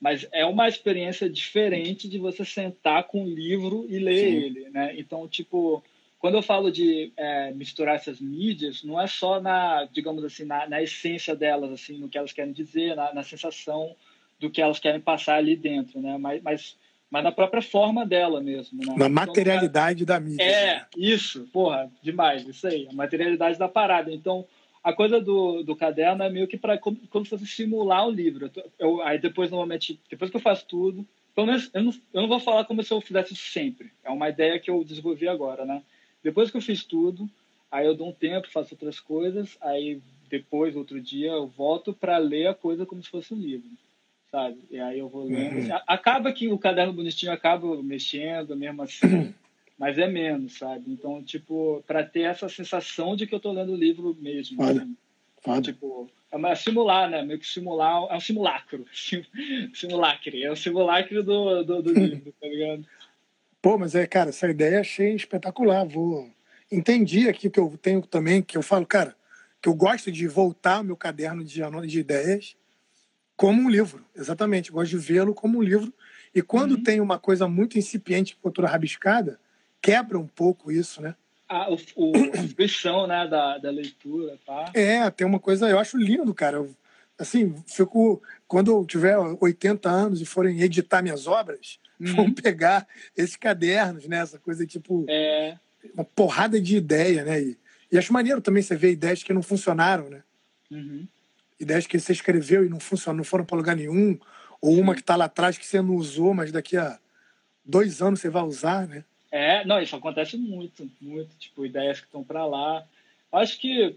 Mas é uma experiência diferente de você sentar com um livro e ler sim. ele, né? Então, tipo, quando eu falo de é, misturar essas mídias, não é só na, digamos assim, na, na essência delas, assim, no que elas querem dizer, na, na sensação do que elas querem passar ali dentro, né? Mas, mas, mas na própria forma dela mesmo. Né? Na então, materialidade da mídia. É, isso, porra, demais, isso aí, a materialidade da parada. Então, a coisa do, do caderno é meio que para como, como se fosse simular o livro. Eu, aí depois, normalmente, depois que eu faço tudo, pelo menos eu não, eu não vou falar como se eu fizesse sempre. É uma ideia que eu desenvolvi agora, né? Depois que eu fiz tudo, aí eu dou um tempo, faço outras coisas, aí depois, outro dia, eu volto para ler a coisa como se fosse um livro sabe? E aí eu vou lendo. Uhum. Acaba que o caderno bonitinho acaba mexendo, mesmo assim, mas é menos, sabe? Então, tipo, para ter essa sensação de que eu tô lendo o livro mesmo. Foda. Assim. Foda. Tipo, é uma, simular, né? Meio que simular, é um simulacro. Simulacre, é um simulacro do, do, do livro, tá ligado? Pô, mas é, cara, essa ideia achei espetacular. Vou. Entendi aqui que eu tenho também, que eu falo, cara, que eu gosto de voltar ao meu caderno de, de ideias como um livro, exatamente. gosto de vê-lo como um livro. E quando uhum. tem uma coisa muito incipiente, cultura rabiscada, quebra um pouco isso, né? Ah, o, o, a expressão né, da, da leitura, tá? É, tem uma coisa, eu acho lindo, cara. Eu, assim, fico. Quando eu tiver 80 anos e forem editar minhas obras, uhum. vão pegar esses cadernos, né? Essa coisa tipo. É. Uma porrada de ideia, né? E, e acho maneiro também você ver ideias que não funcionaram, né? Uhum ideias que você escreveu e não funcionam, não foram para lugar nenhum, ou uma que está lá atrás que você não usou, mas daqui a dois anos você vai usar, né? É, não, isso acontece muito, muito, tipo, ideias que estão para lá. Acho que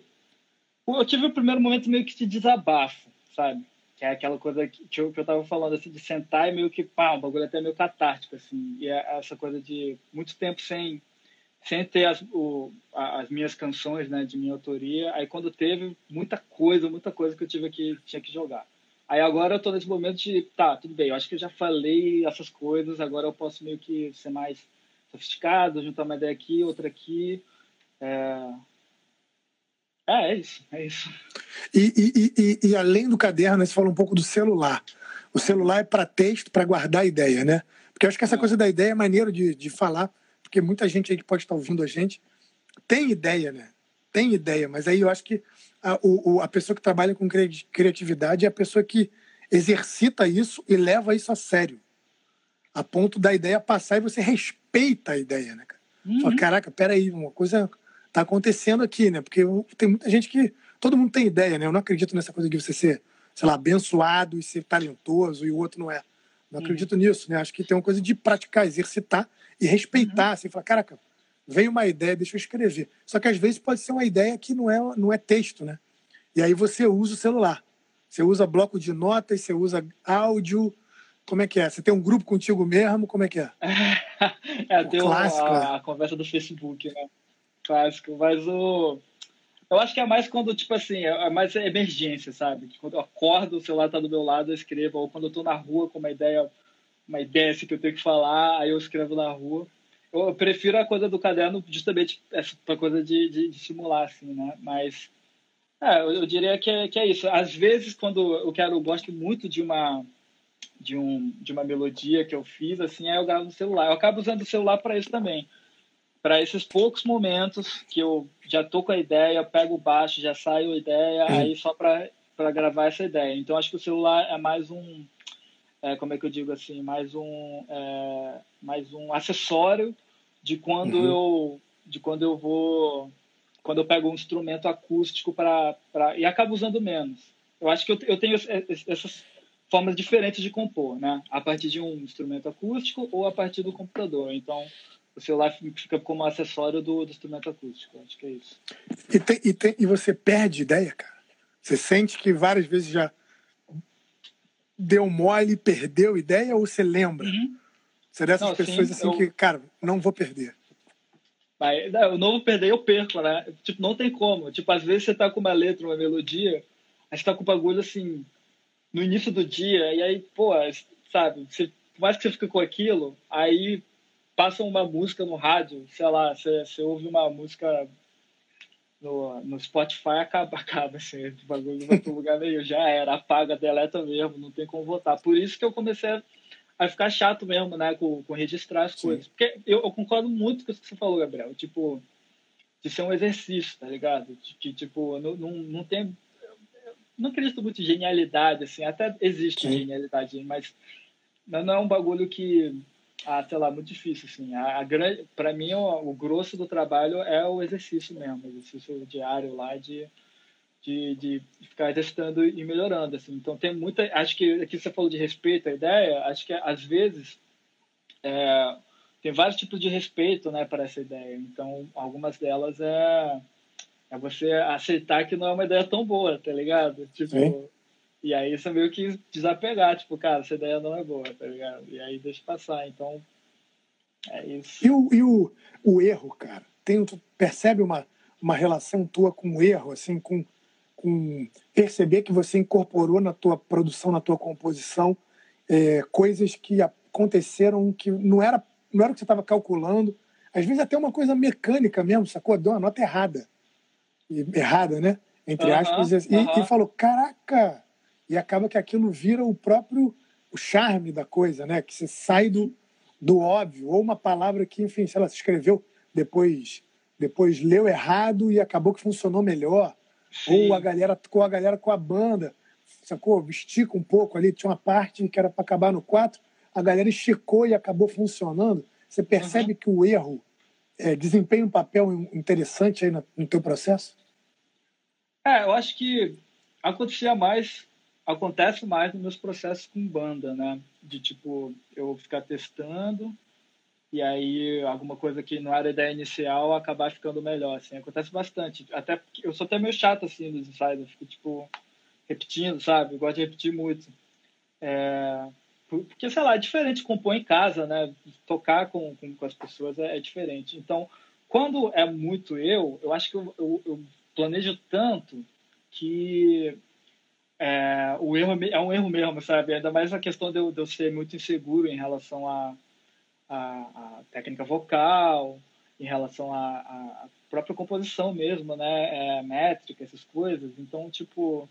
eu tive o primeiro momento meio que de desabafo, sabe? Que é aquela coisa que eu, que eu tava falando, assim, de sentar e meio que, pá, um bagulho até meio catártico, assim. E é essa coisa de muito tempo sem sem ter as, o, as minhas canções né, de minha autoria. Aí quando teve, muita coisa, muita coisa que eu tive que, tinha que jogar. Aí agora eu tô nesse momento de, tá, tudo bem, eu acho que eu já falei essas coisas, agora eu posso meio que ser mais sofisticado, juntar uma ideia aqui, outra aqui. É, é, é isso, é isso. E, e, e, e, além do caderno, você falou um pouco do celular. O celular é para texto, para guardar a ideia, né? Porque eu acho que essa é. coisa da ideia é maneiro de, de falar porque muita gente aí que pode estar ouvindo a gente tem ideia, né? Tem ideia, mas aí eu acho que a, o, a pessoa que trabalha com criatividade é a pessoa que exercita isso e leva isso a sério. A ponto da ideia passar e você respeita a ideia, né, cara? Uhum. Fala, caraca, peraí, uma coisa tá acontecendo aqui, né? Porque tem muita gente que. Todo mundo tem ideia, né? Eu não acredito nessa coisa de você ser, sei lá, abençoado e ser talentoso e o outro não é. Não uhum. acredito nisso, né? Acho que tem uma coisa de praticar, exercitar e respeitar, uhum. assim, falar, caraca, veio uma ideia, deixa eu escrever. Só que às vezes pode ser uma ideia que não é, não é texto, né? E aí você usa o celular. Você usa bloco de notas, você usa áudio. Como é que é? Você tem um grupo contigo mesmo? Como é que é? é, tem clássico, a, a, conversa do Facebook, né? Clássico. Mas o. Eu acho que é mais quando, tipo assim, é, é mais emergência, sabe? Quando eu acordo, o celular tá do meu lado, eu escrevo. Ou quando eu tô na rua com uma ideia uma ideia assim, que eu tenho que falar, aí eu escrevo na rua. eu prefiro a coisa do caderno justamente essa coisa de, de, de simular, assim, né? Mas é, eu, eu, diria que é, que é isso. Às vezes, quando eu quero, eu gosto muito de uma de, um, de uma melodia que eu fiz, assim, aí eu gravo no celular. Eu acabo usando o celular para isso também. Para esses poucos momentos que eu já tô com a ideia, pego o baixo, já saio a ideia, hum. aí só para gravar essa ideia. Então, acho que o celular é mais um, é, como é que eu digo assim, mais um, é, mais um acessório de quando uhum. eu de quando eu vou quando eu pego um instrumento acústico para e acabo usando menos. Eu acho que eu, eu tenho essas formas diferentes de compor, né? A partir de um instrumento acústico ou a partir do computador. Então, o celular fica como acessório do, do instrumento acústico. Acho que é isso. E, tem, e, tem, e você perde ideia, cara? Você sente que várias vezes já deu mole, perdeu ideia ou você lembra? Uhum. Você é dessas não, pessoas sim, assim eu... que, cara, não vou perder. Mas, não, eu não vou perder, eu perco, né? Tipo, não tem como. Tipo, às vezes você tá com uma letra, uma melodia, aí você tá com o bagulho assim, no início do dia, e aí, pô, sabe, você, por mais que você fique com aquilo, aí passa uma música no rádio, sei lá, você, você ouve uma música no, no Spotify, acaba, acaba, assim, o bagulho vai pro lugar meio, já era, apaga, deleta mesmo, não tem como votar. Por isso que eu comecei a vai ficar chato mesmo, né, com, com registrar as Sim. coisas. Porque eu, eu, concordo muito com o que você falou, Gabriel. Tipo, de ser um exercício, tá ligado? De que, tipo, não, não, não tem. Não acredito muito em genialidade, assim. Até existe Sim. genialidade, mas não é um bagulho que. Ah, sei lá, muito difícil, assim. A, a grande, para mim, o, o grosso do trabalho é o exercício mesmo, exercício diário lá de de, de ficar testando e melhorando. Assim. Então, tem muita. Acho que aqui você falou de respeito à ideia, acho que às vezes é, tem vários tipos de respeito né, para essa ideia. Então, algumas delas é, é você aceitar que não é uma ideia tão boa, tá ligado? Tipo. Sim. E aí você meio que desapegar, tipo, cara, essa ideia não é boa, tá ligado? E aí deixa passar. Então, é isso. E o, e o, o erro, cara? Tem, tu percebe uma, uma relação tua com o erro, assim, com com perceber que você incorporou na tua produção, na tua composição, é, coisas que aconteceram que não era, não era o que você estava calculando. Às vezes até uma coisa mecânica mesmo, sacou? Deu uma nota errada. E, errada, né? Entre uhum, aspas. E, uhum. e falou, caraca! E acaba que aquilo vira o próprio o charme da coisa, né? Que você sai do, do óbvio. Ou uma palavra que, enfim, sei lá, se escreveu, depois, depois leu errado e acabou que funcionou melhor Sim. Ou a galera com a galera com a banda, sacou? Estica um pouco ali, tinha uma parte que era para acabar no 4, a galera esticou e acabou funcionando. Você percebe uhum. que o erro é, desempenha um papel interessante aí no, no teu processo? É, eu acho que acontecia mais, acontece mais nos meus processos com banda, né? De tipo, eu ficar testando e aí alguma coisa que não era ideia inicial acabar ficando melhor, assim, acontece bastante. Até eu sou até meio chato assim nos ensaios, eu fico tipo repetindo, sabe? Eu gosto de repetir muito. É... Porque, sei lá, é diferente compor em casa, né? Tocar com, com, com as pessoas é, é, diferente. Então, quando é muito eu, eu acho que eu, eu, eu planejo tanto que é, o erro é, um erro mesmo, sabe? Ainda mais a questão de eu, de eu ser muito inseguro em relação a a, a técnica vocal, em relação à própria composição mesmo, né? É, métrica, essas coisas. Então, tipo,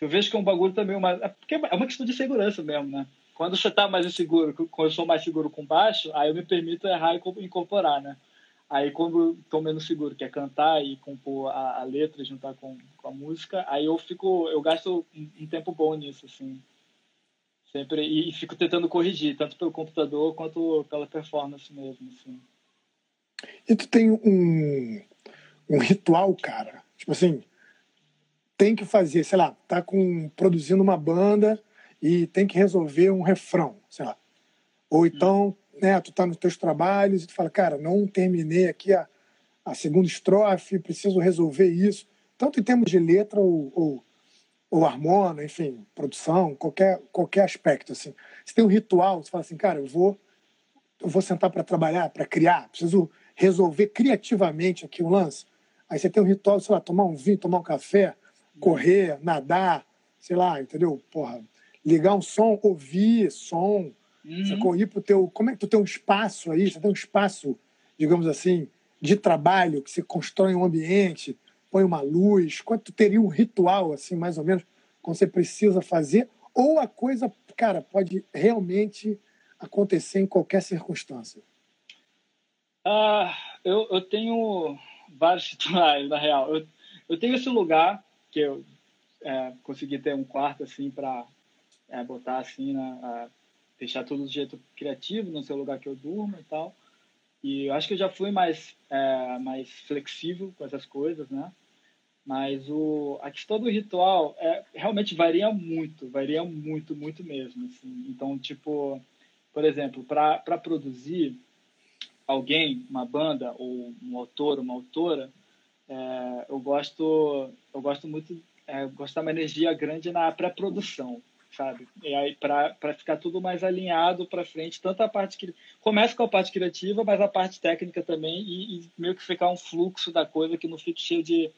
eu vejo que é um bagulho também, uma, é é uma questão de segurança mesmo, né? Quando você está mais inseguro, quando eu sou mais seguro com baixo, aí eu me permito errar e incorporar, né? Aí quando estou menos seguro, que é cantar e compor a, a letra, juntar com, com, a música, aí eu fico, eu gasto um, um tempo bom nisso, assim. Sempre, e fico tentando corrigir, tanto pelo computador quanto pela performance mesmo. Assim. E tu tem um, um ritual, cara? Tipo assim, tem que fazer, sei lá, tá com, produzindo uma banda e tem que resolver um refrão, sei lá. Ou então. Né, tu tá nos teus trabalhos e tu fala, cara, não terminei aqui a, a segunda estrofe, preciso resolver isso. Tanto em termos de letra ou, ou ou harmona, enfim, produção, qualquer, qualquer aspecto. Assim. Você tem um ritual, você fala assim, cara, eu vou, eu vou sentar para trabalhar, para criar, preciso resolver criativamente aqui o lance. Aí você tem um ritual, sei lá, tomar um vinho, tomar um café, correr, nadar, sei lá, entendeu? Porra, ligar um som, ouvir som, Uhum. Sacou? Ir pro teu. Como é que tu tem um espaço aí? Você tem um espaço, digamos assim, de trabalho, que você constrói um ambiente, põe uma luz. Quanto tu teria um ritual, assim, mais ou menos, quando você precisa fazer? Ou a coisa, cara, pode realmente acontecer em qualquer circunstância? Ah, eu, eu tenho vários rituais, na real. Eu, eu tenho esse lugar que eu é, consegui ter um quarto assim para é, botar assim, né, deixar tudo do jeito criativo no seu lugar que eu durmo e tal. E eu acho que eu já fui mais é, mais flexível com essas coisas, né? Mas o a questão do ritual é, realmente varia muito, varia muito, muito mesmo. Assim. Então, tipo, por exemplo, para produzir alguém, uma banda ou um autor, uma autora, é, eu gosto eu gosto muito é, gosto uma energia grande na pré-produção, sabe? E aí para ficar tudo mais alinhado para frente, tanto a parte que começa com a parte criativa, mas a parte técnica também e, e meio que ficar um fluxo da coisa que não fique cheio de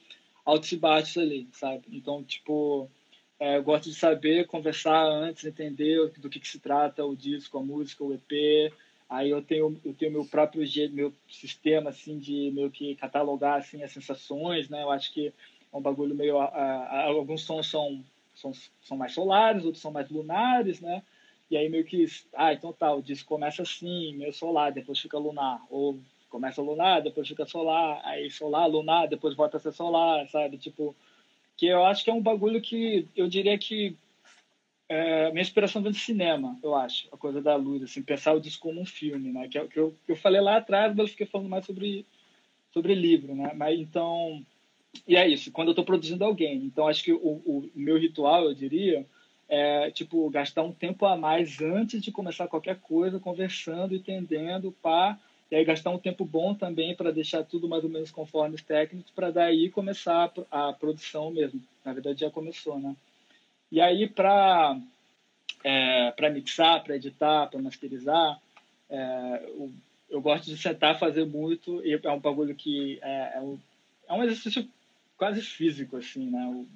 altos e baixos ali, sabe? Então, tipo, é, eu gosto de saber, conversar antes, entender do que, que se trata o disco, a música, o EP, Aí eu tenho eu tenho meu próprio jeito, meu sistema assim de meio que catalogar assim as sensações, né? Eu acho que é um bagulho meio alguns sons são, são são mais solares, outros são mais lunares, né? E aí meio que ah, então tá, o disco começa assim, meio solar, depois fica lunar, ou começa lunar, depois fica solar, aí solar, lunar, depois volta a ser solar, sabe? Tipo, que eu acho que é um bagulho que eu diria que é, minha inspiração vem do cinema, eu acho, a coisa da luz, assim, pensar o disco como um filme, né? Que, é, que, eu, que eu falei lá atrás, mas eu fiquei falando mais sobre, sobre livro, né? Mas então, e é isso, quando eu estou produzindo alguém. Então, acho que o, o, meu ritual, eu diria, é, tipo, gastar um tempo a mais antes de começar qualquer coisa, conversando, entendendo, pá, e aí gastar um tempo bom também para deixar tudo mais ou menos conforme os técnicos, para daí começar a, a produção mesmo. Na verdade, já começou, né? E aí, para é, para mixar, para editar, para masterizar, é, eu, eu, gosto de sentar, fazer muito, e é um bagulho que é, é, um, é um exercício quase físico, assim, né? O,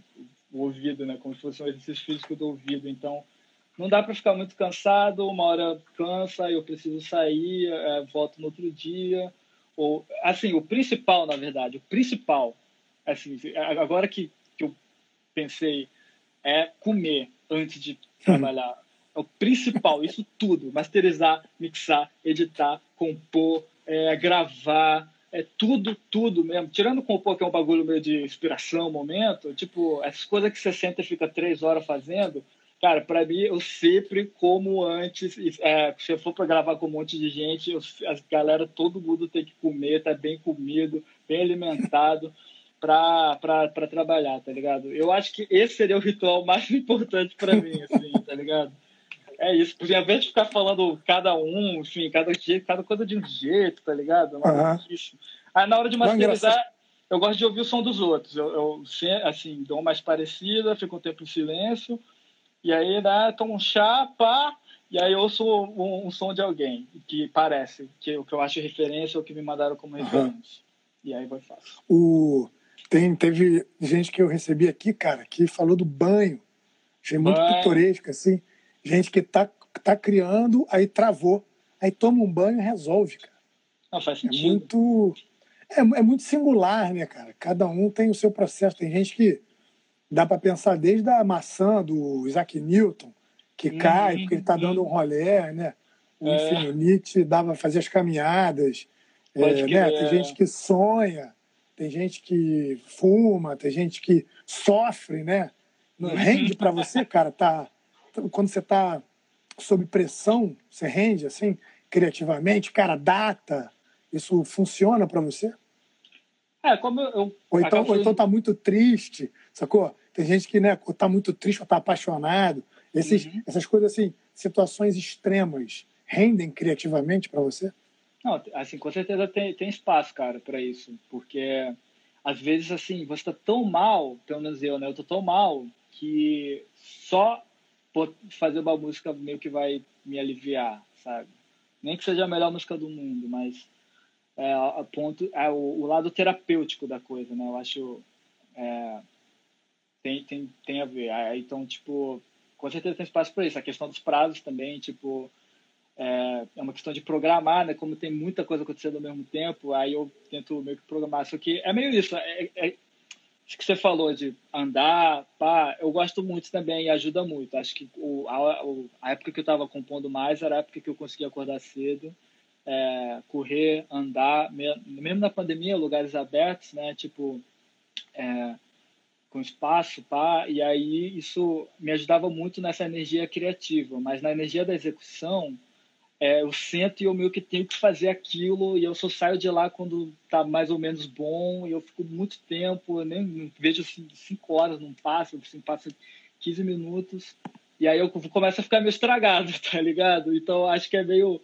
o, ouvido, né? Como se fosse um exercício físico do ouvido. Então, não dá para ficar muito cansado, uma hora cansa, eu preciso sair, é, volto no outro dia. Ou, assim, o principal, na verdade, o principal, assim, agora que, que eu pensei é comer antes de trabalhar. É o principal, isso tudo. Masterizar, mixar, editar, compor, é, gravar, é tudo, tudo mesmo. Tirando compor, que é um bagulho meio de inspiração, momento, tipo, essas coisas que você senta e fica três horas fazendo, cara, para mim, eu sempre como antes. É, se eu for para gravar com um monte de gente, eu, a galera, todo mundo tem que comer, tá bem comido, bem alimentado para trabalhar, tá ligado? Eu acho que esse seria o ritual mais importante para mim, assim, tá ligado? É isso, porque ao invés de ficar falando cada um, enfim, cada jeito, cada coisa de um jeito, tá ligado? Uhum. Aí na hora de masterizar, eu gosto de ouvir o som dos outros. Eu, eu assim, dou mais parecida, fico um tempo em silêncio, e aí né, tomo um chá, pá, e aí ouço um, um, som de alguém que parece, que o que eu acho referência ou que me mandaram como referência. Uhum. E aí vai fácil. O tem, teve gente que eu recebi aqui, cara, que falou do banho. Achei muito banho. pitoresco, assim. Gente que tá, tá criando, aí travou. Aí toma um banho e resolve, cara. Não, faz sentido. É muito, é, é muito singular, né, cara? Cada um tem o seu processo. Tem gente que dá para pensar desde a maçã do Isaac Newton, que uhum, cai porque ele está dando um rolé, né? O é. Nietzsche dava fazer as caminhadas. É, né? Tem gente que sonha tem gente que fuma, tem gente que sofre, né? Não uhum. rende para você, cara, tá quando você tá sob pressão, você rende assim criativamente, cara, data, isso funciona para você? É, como eu, ou então, ou então tá muito triste, sacou? Tem gente que, né, ou tá muito triste ou tá apaixonado. Esses, uhum. Essas coisas assim, situações extremas, rendem criativamente para você? Não, assim, com certeza tem, tem espaço, cara, para isso. Porque, às vezes, assim, você tá tão mal, pelo menos eu, né? Eu tô tão mal que só fazer uma música meio que vai me aliviar, sabe? Nem que seja a melhor música do mundo, mas é, a ponto, é o, o lado terapêutico da coisa, né? Eu acho... É, tem, tem, tem a ver. Então, tipo, com certeza tem espaço para isso. A questão dos prazos também, tipo é, é uma questão de programar, né? Como tem muita coisa acontecendo ao mesmo tempo, aí eu tento meio que programar. Só que é meio isso. É, é, acho que você falou de andar, pá, eu gosto muito também e ajuda muito. Acho que o, a, a época que eu estava compondo mais era a época que eu conseguia acordar cedo, é, correr, andar, mesmo na pandemia, lugares abertos, né? Tipo, é, com espaço, pá, e aí isso me ajudava muito nessa energia criativa, mas na energia da execução, é, eu sento e eu meio que tenho que fazer aquilo e eu só saio de lá quando tá mais ou menos bom e eu fico muito tempo, eu nem vejo assim, cinco horas, não passa, assim, passa 15 minutos e aí eu começo a ficar meio estragado, tá ligado? Então acho que é meio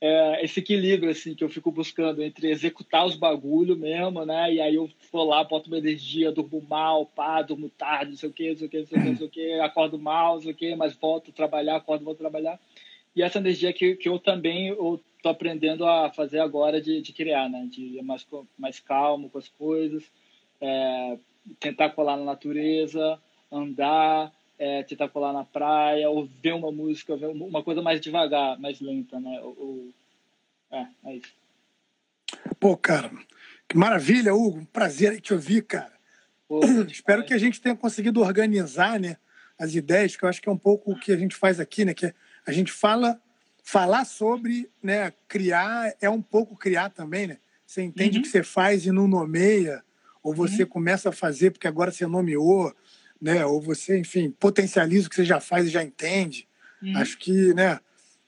é, esse equilíbrio assim que eu fico buscando entre executar os bagulho mesmo, né? E aí eu vou lá, boto uma energia, durmo mal, pá, durmo tarde, não sei o que, não sei o que, não sei o que, não sei o que, acordo mal, não sei o que, mas volto a trabalhar, acordo, vou trabalhar e essa energia que, que eu também estou aprendendo a fazer agora de, de criar, né? De ir mais, mais calmo com as coisas, é, tentar colar na natureza, andar, é, tentar colar na praia, ou ver uma música, ver uma coisa mais devagar, mais lenta, né? Ou, é, é isso. Pô, cara, que maravilha, Hugo. Um prazer te ouvir, cara. Pô, Espero que a gente tenha conseguido organizar, né? As ideias, que eu acho que é um pouco o que a gente faz aqui, né? Que é a gente fala, falar sobre, né, criar é um pouco criar também, né? Você entende uhum. o que você faz e não nomeia, ou você uhum. começa a fazer porque agora você nomeou, né? Ou você, enfim, potencializa o que você já faz e já entende. Uhum. Acho que, né,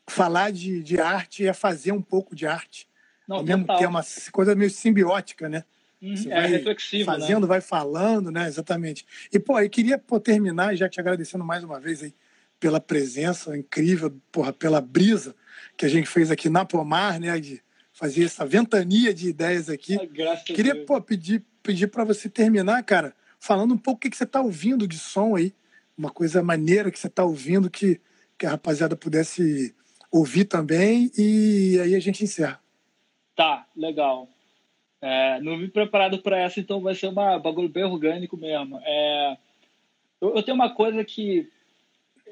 falar de, de arte é fazer um pouco de arte. Não, Ao mesmo tempo, é uma coisa meio simbiótica, né? Uhum. Você é reflexivo, né? fazendo, né? vai falando, né? Exatamente. E, pô, eu queria pô, terminar, já te agradecendo mais uma vez aí, pela presença incrível, porra, pela brisa que a gente fez aqui na Pomar, né, de fazer essa ventania de ideias aqui. Ah, Queria pô, pedir, pedir para você terminar, cara, falando um pouco o que, que você está ouvindo de som aí, uma coisa maneira que você está ouvindo que, que a rapaziada pudesse ouvir também e aí a gente encerra. Tá, legal. É, não vim preparado para essa, então vai ser um bagulho bem orgânico mesmo. É, eu, eu tenho uma coisa que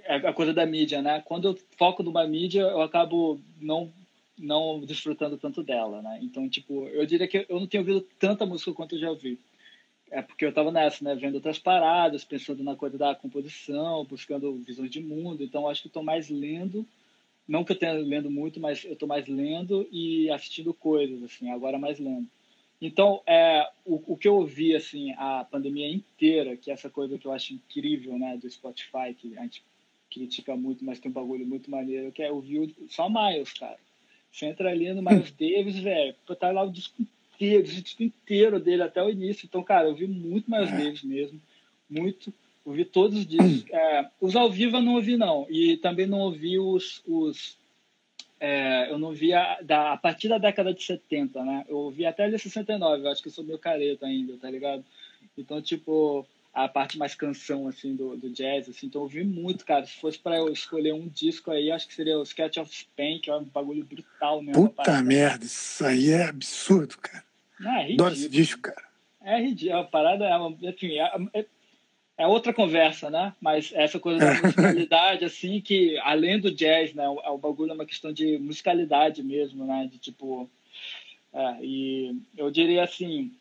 a coisa da mídia, né? Quando eu foco numa mídia, eu acabo não não desfrutando tanto dela, né? Então, tipo, eu diria que eu não tenho ouvido tanta música quanto eu já ouvi. É porque eu estava nessa, né? Vendo outras paradas, pensando na coisa da composição, buscando visões de mundo. Então, acho que estou mais lendo. Não que eu tenha lendo muito, mas eu estou mais lendo e assistindo coisas, assim, agora mais lendo. Então, é, o, o que eu ouvi, assim, a pandemia inteira, que é essa coisa que eu acho incrível, né, do Spotify, que a gente critica muito, mas tem um bagulho muito maneiro, que é ouvir só Miles, cara. Você entra ali no Miles Davis, velho, tá lá o disco inteiro, o disco inteiro dele até o início. Então, cara, eu ouvi muito Miles é. Davis mesmo, muito. Ouvi todos os discos. É, os ao vivo eu não ouvi, não. E também não ouvi os. os é, eu não vi a, da, a partir da década de 70, né? Eu ouvi até ali 69, eu acho que eu sou meio careta ainda, tá ligado? Então, tipo, a parte mais canção, assim, do, do jazz, assim. Então eu ouvi muito, cara. Se fosse para eu escolher um disco aí, acho que seria o Sketch of Spain, que é um bagulho brutal mesmo. Puta merda, isso aí é absurdo, cara. Não, é ridículo. Adoro esse disco, cara. É ridículo. A parada é, uma, enfim, é, é, é, outra conversa, né? Mas essa coisa da musicalidade, assim, que além do jazz, né? O, o bagulho é uma questão de musicalidade mesmo, né? De tipo... É, e eu diria assim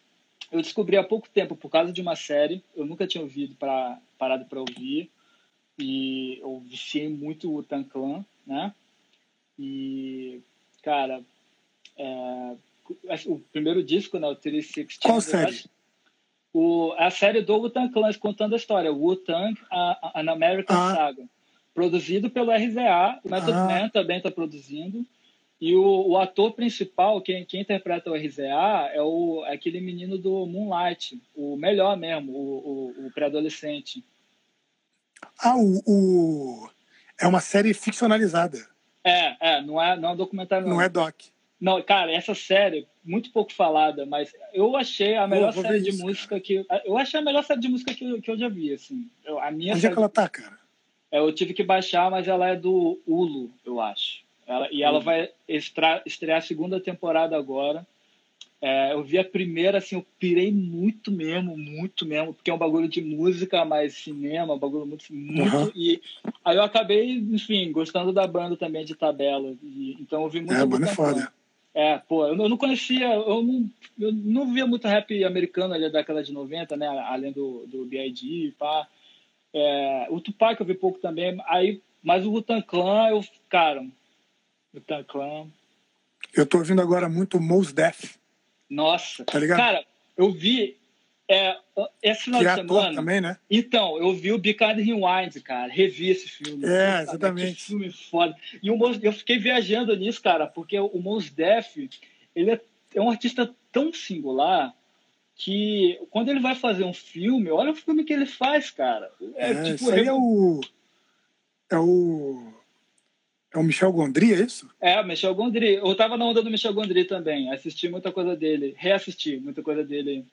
eu descobri há pouco tempo por causa de uma série. Eu nunca tinha ouvido para parado para ouvir e eu viciei muito o Tan Clan, né? E cara, é, o primeiro disco, né, o 360. Qual série? O, a série do Wu-Tang Clan contando a história, Wu-Tang, An American ah. Saga. Produzido pelo RZA, o Method ah. Man também está produzindo. E o, o, ator principal, quem, quem interpreta o RZA, é, o, é aquele menino do Moonlight, o melhor mesmo, o, o, o pré-adolescente. Ah, o, o, é uma série ficcionalizada. É, é, não é, não é um documentário. Não, não é doc. Não, cara, essa série, muito pouco falada, mas eu achei a melhor série de isso, música cara. que. Eu achei a melhor série de música que, que eu já vi, assim. Eu, a minha Onde é que ela tá, cara? É, eu tive que baixar, mas ela é do Hulu, eu acho. Ela, e ela vai estrear, estrear a segunda temporada agora. É, eu vi a primeira, assim, eu pirei muito mesmo, muito mesmo, porque é um bagulho de música, mas cinema, um bagulho muito, muito. Uhum. E aí eu acabei, enfim, gostando da banda também de tabela. E, então eu vi muito. É, a banda é foda. É, pô, eu não conhecia, eu não, eu não via muito rap americano ali da década de 90, né? Além do, do B.I.G. pá. É, o Tupac eu vi pouco também, aí, mas o Wu-Tang Clan, eu, cara, Clan... Eu tô ouvindo agora muito Mos Def. Nossa, tá ligado? Cara, eu vi é, esse final que de é semana. também, né? Então, eu vi o Behind Rewind, cara. Revi esse filme. É, exatamente. Que filme foda. E o Mos, eu fiquei viajando nisso, cara, porque o Mos Def, ele é, é um artista tão singular que quando ele vai fazer um filme, olha o filme que ele faz, cara. É, é tipo, aí é o. É o. É o Michel Gondry, é isso? É, o Michel Gondry. Eu tava na onda do Michel Gondry também. Assisti muita coisa dele, reassisti muita coisa dele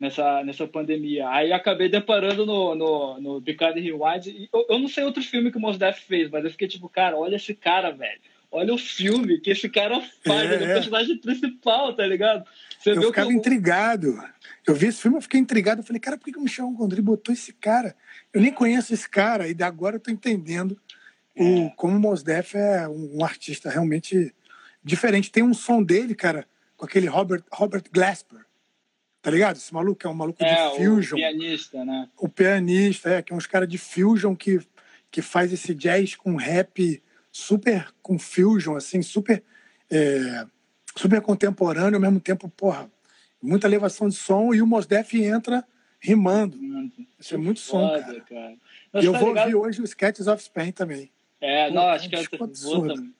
nessa, nessa pandemia. Aí acabei deparando no, no, no Bicard Rewind. Eu, eu não sei outro filme que o Mos Def fez, mas eu fiquei tipo, cara, olha esse cara, velho. Olha o filme que esse cara faz, é, ele é o personagem principal, tá ligado? Você eu ficava intrigado. Eu vi esse filme, eu fiquei intrigado. Eu falei, cara, por que, que o Michel Gondry botou esse cara? Eu nem conheço esse cara, e agora eu tô entendendo é. O, como o Mos Def é um, um, artista realmente diferente. Tem um som dele, cara, com aquele Robert, Robert Glasper. Tá ligado? Esse maluco é um maluco é, de fusion. O pianista, né? O pianista, é, que é uns caras de fusion que, que faz esse jazz com rap super com fusion, assim, super, é, super contemporâneo, ao mesmo tempo, porra, muita elevação de som e o Mos Def entra rimando. Isso é muito som, cara. cara. e eu tá vou ligado? ouvir hoje o Sketches of Spain também. É, Pô, não, acho que é,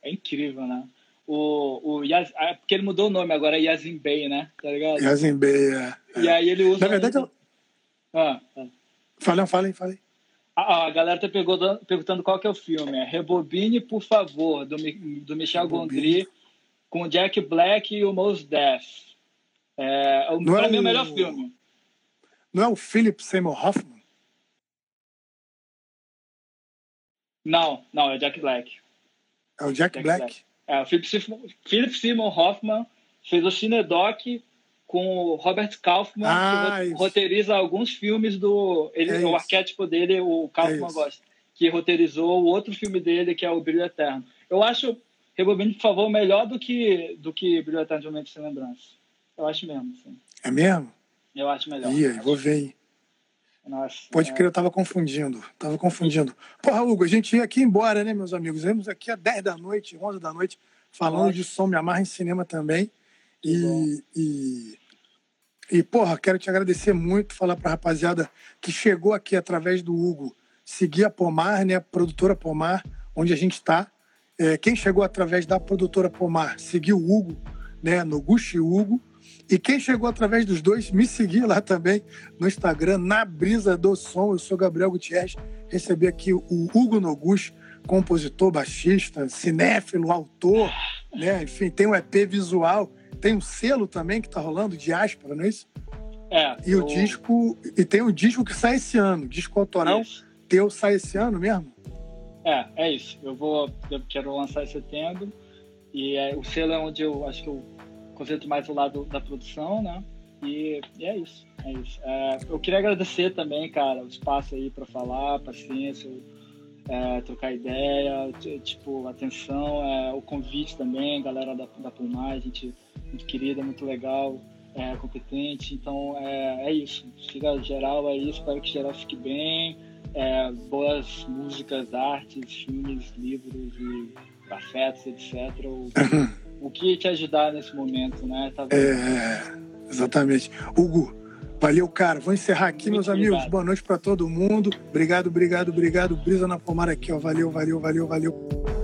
é incrível, né? o, o Yaz, ah, porque ele mudou o nome agora é Yazin Bey, né? Tá ligado? Yazin Bey, é, é. E aí ele usa. Na verdade, um... eu... ah, ah. Falem, falem, falem. Ah, a galera tá perguntando qual que é o filme. É Rebobine, por favor, do, do Michel Gondry, com Jack Black e o Mos Def. É, é o, pra é mim, o melhor filme. Não é o Philip Seymour Hoffman? Não, não, é Jack Black. É o Jack, Jack Black? Black. É, o Philip, Philip Simon Hoffman fez o Cinedoc com o Robert Kaufman, ah, que isso. roteiriza alguns filmes do. Ele, é o arquétipo dele, o Kaufman é gosta. Que roteirizou o outro filme dele, que é o Brilho Eterno. Eu acho, Rebobine, por favor, melhor do que, do que Brilho Eterno de um Mente Sem Lembrança. Eu acho mesmo. Assim. É mesmo? Eu acho melhor. Ih, vou ver? Nossa, Pode crer, eu tava confundindo. Tava confundindo. Porra, Hugo, a gente ia aqui embora, né, meus amigos? Vemos aqui às 10 da noite, 11 da noite, falando Nossa. de som, me amarra em cinema também. E, e, e, porra, quero te agradecer muito, falar pra rapaziada que chegou aqui através do Hugo, seguir a Pomar, né, a produtora Pomar, onde a gente está. É, quem chegou através da produtora Pomar, seguiu o Hugo, né, no Gucci Hugo. E quem chegou através dos dois, me seguir lá também no Instagram, na Brisa do Som. Eu sou Gabriel Gutierrez. Recebi aqui o Hugo Noguchi, compositor, baixista, cinéfilo, autor, né? Enfim, tem um EP visual, tem um selo também que tá rolando, Diáspora, não é isso? É. E o, o disco. E tem o disco que sai esse ano. Disco autoral isso. teu sai esse ano mesmo? É, é isso. Eu vou. Eu quero lançar em setembro. E é, o selo é onde eu acho que eu concentro mais o lado da produção, né? E, e é isso, é isso. É, eu queria agradecer também, cara, o espaço aí para falar, paciência, é, trocar ideia, tipo, atenção, é, o convite também, galera da, da Pulmar, gente muito querida, muito legal, é, competente. Então, é, é isso. Fica geral aí, espero que geral fique bem. É, boas músicas, artes, filmes, livros e afetos, etc. o que te ajudar nesse momento, né? Tá é, exatamente. Hugo, valeu, cara. Vou encerrar aqui, Muito meus obrigado. amigos. Boa noite para todo mundo. Obrigado, obrigado, obrigado. Brisa na pomar aqui, ó. Valeu, valeu, valeu, valeu.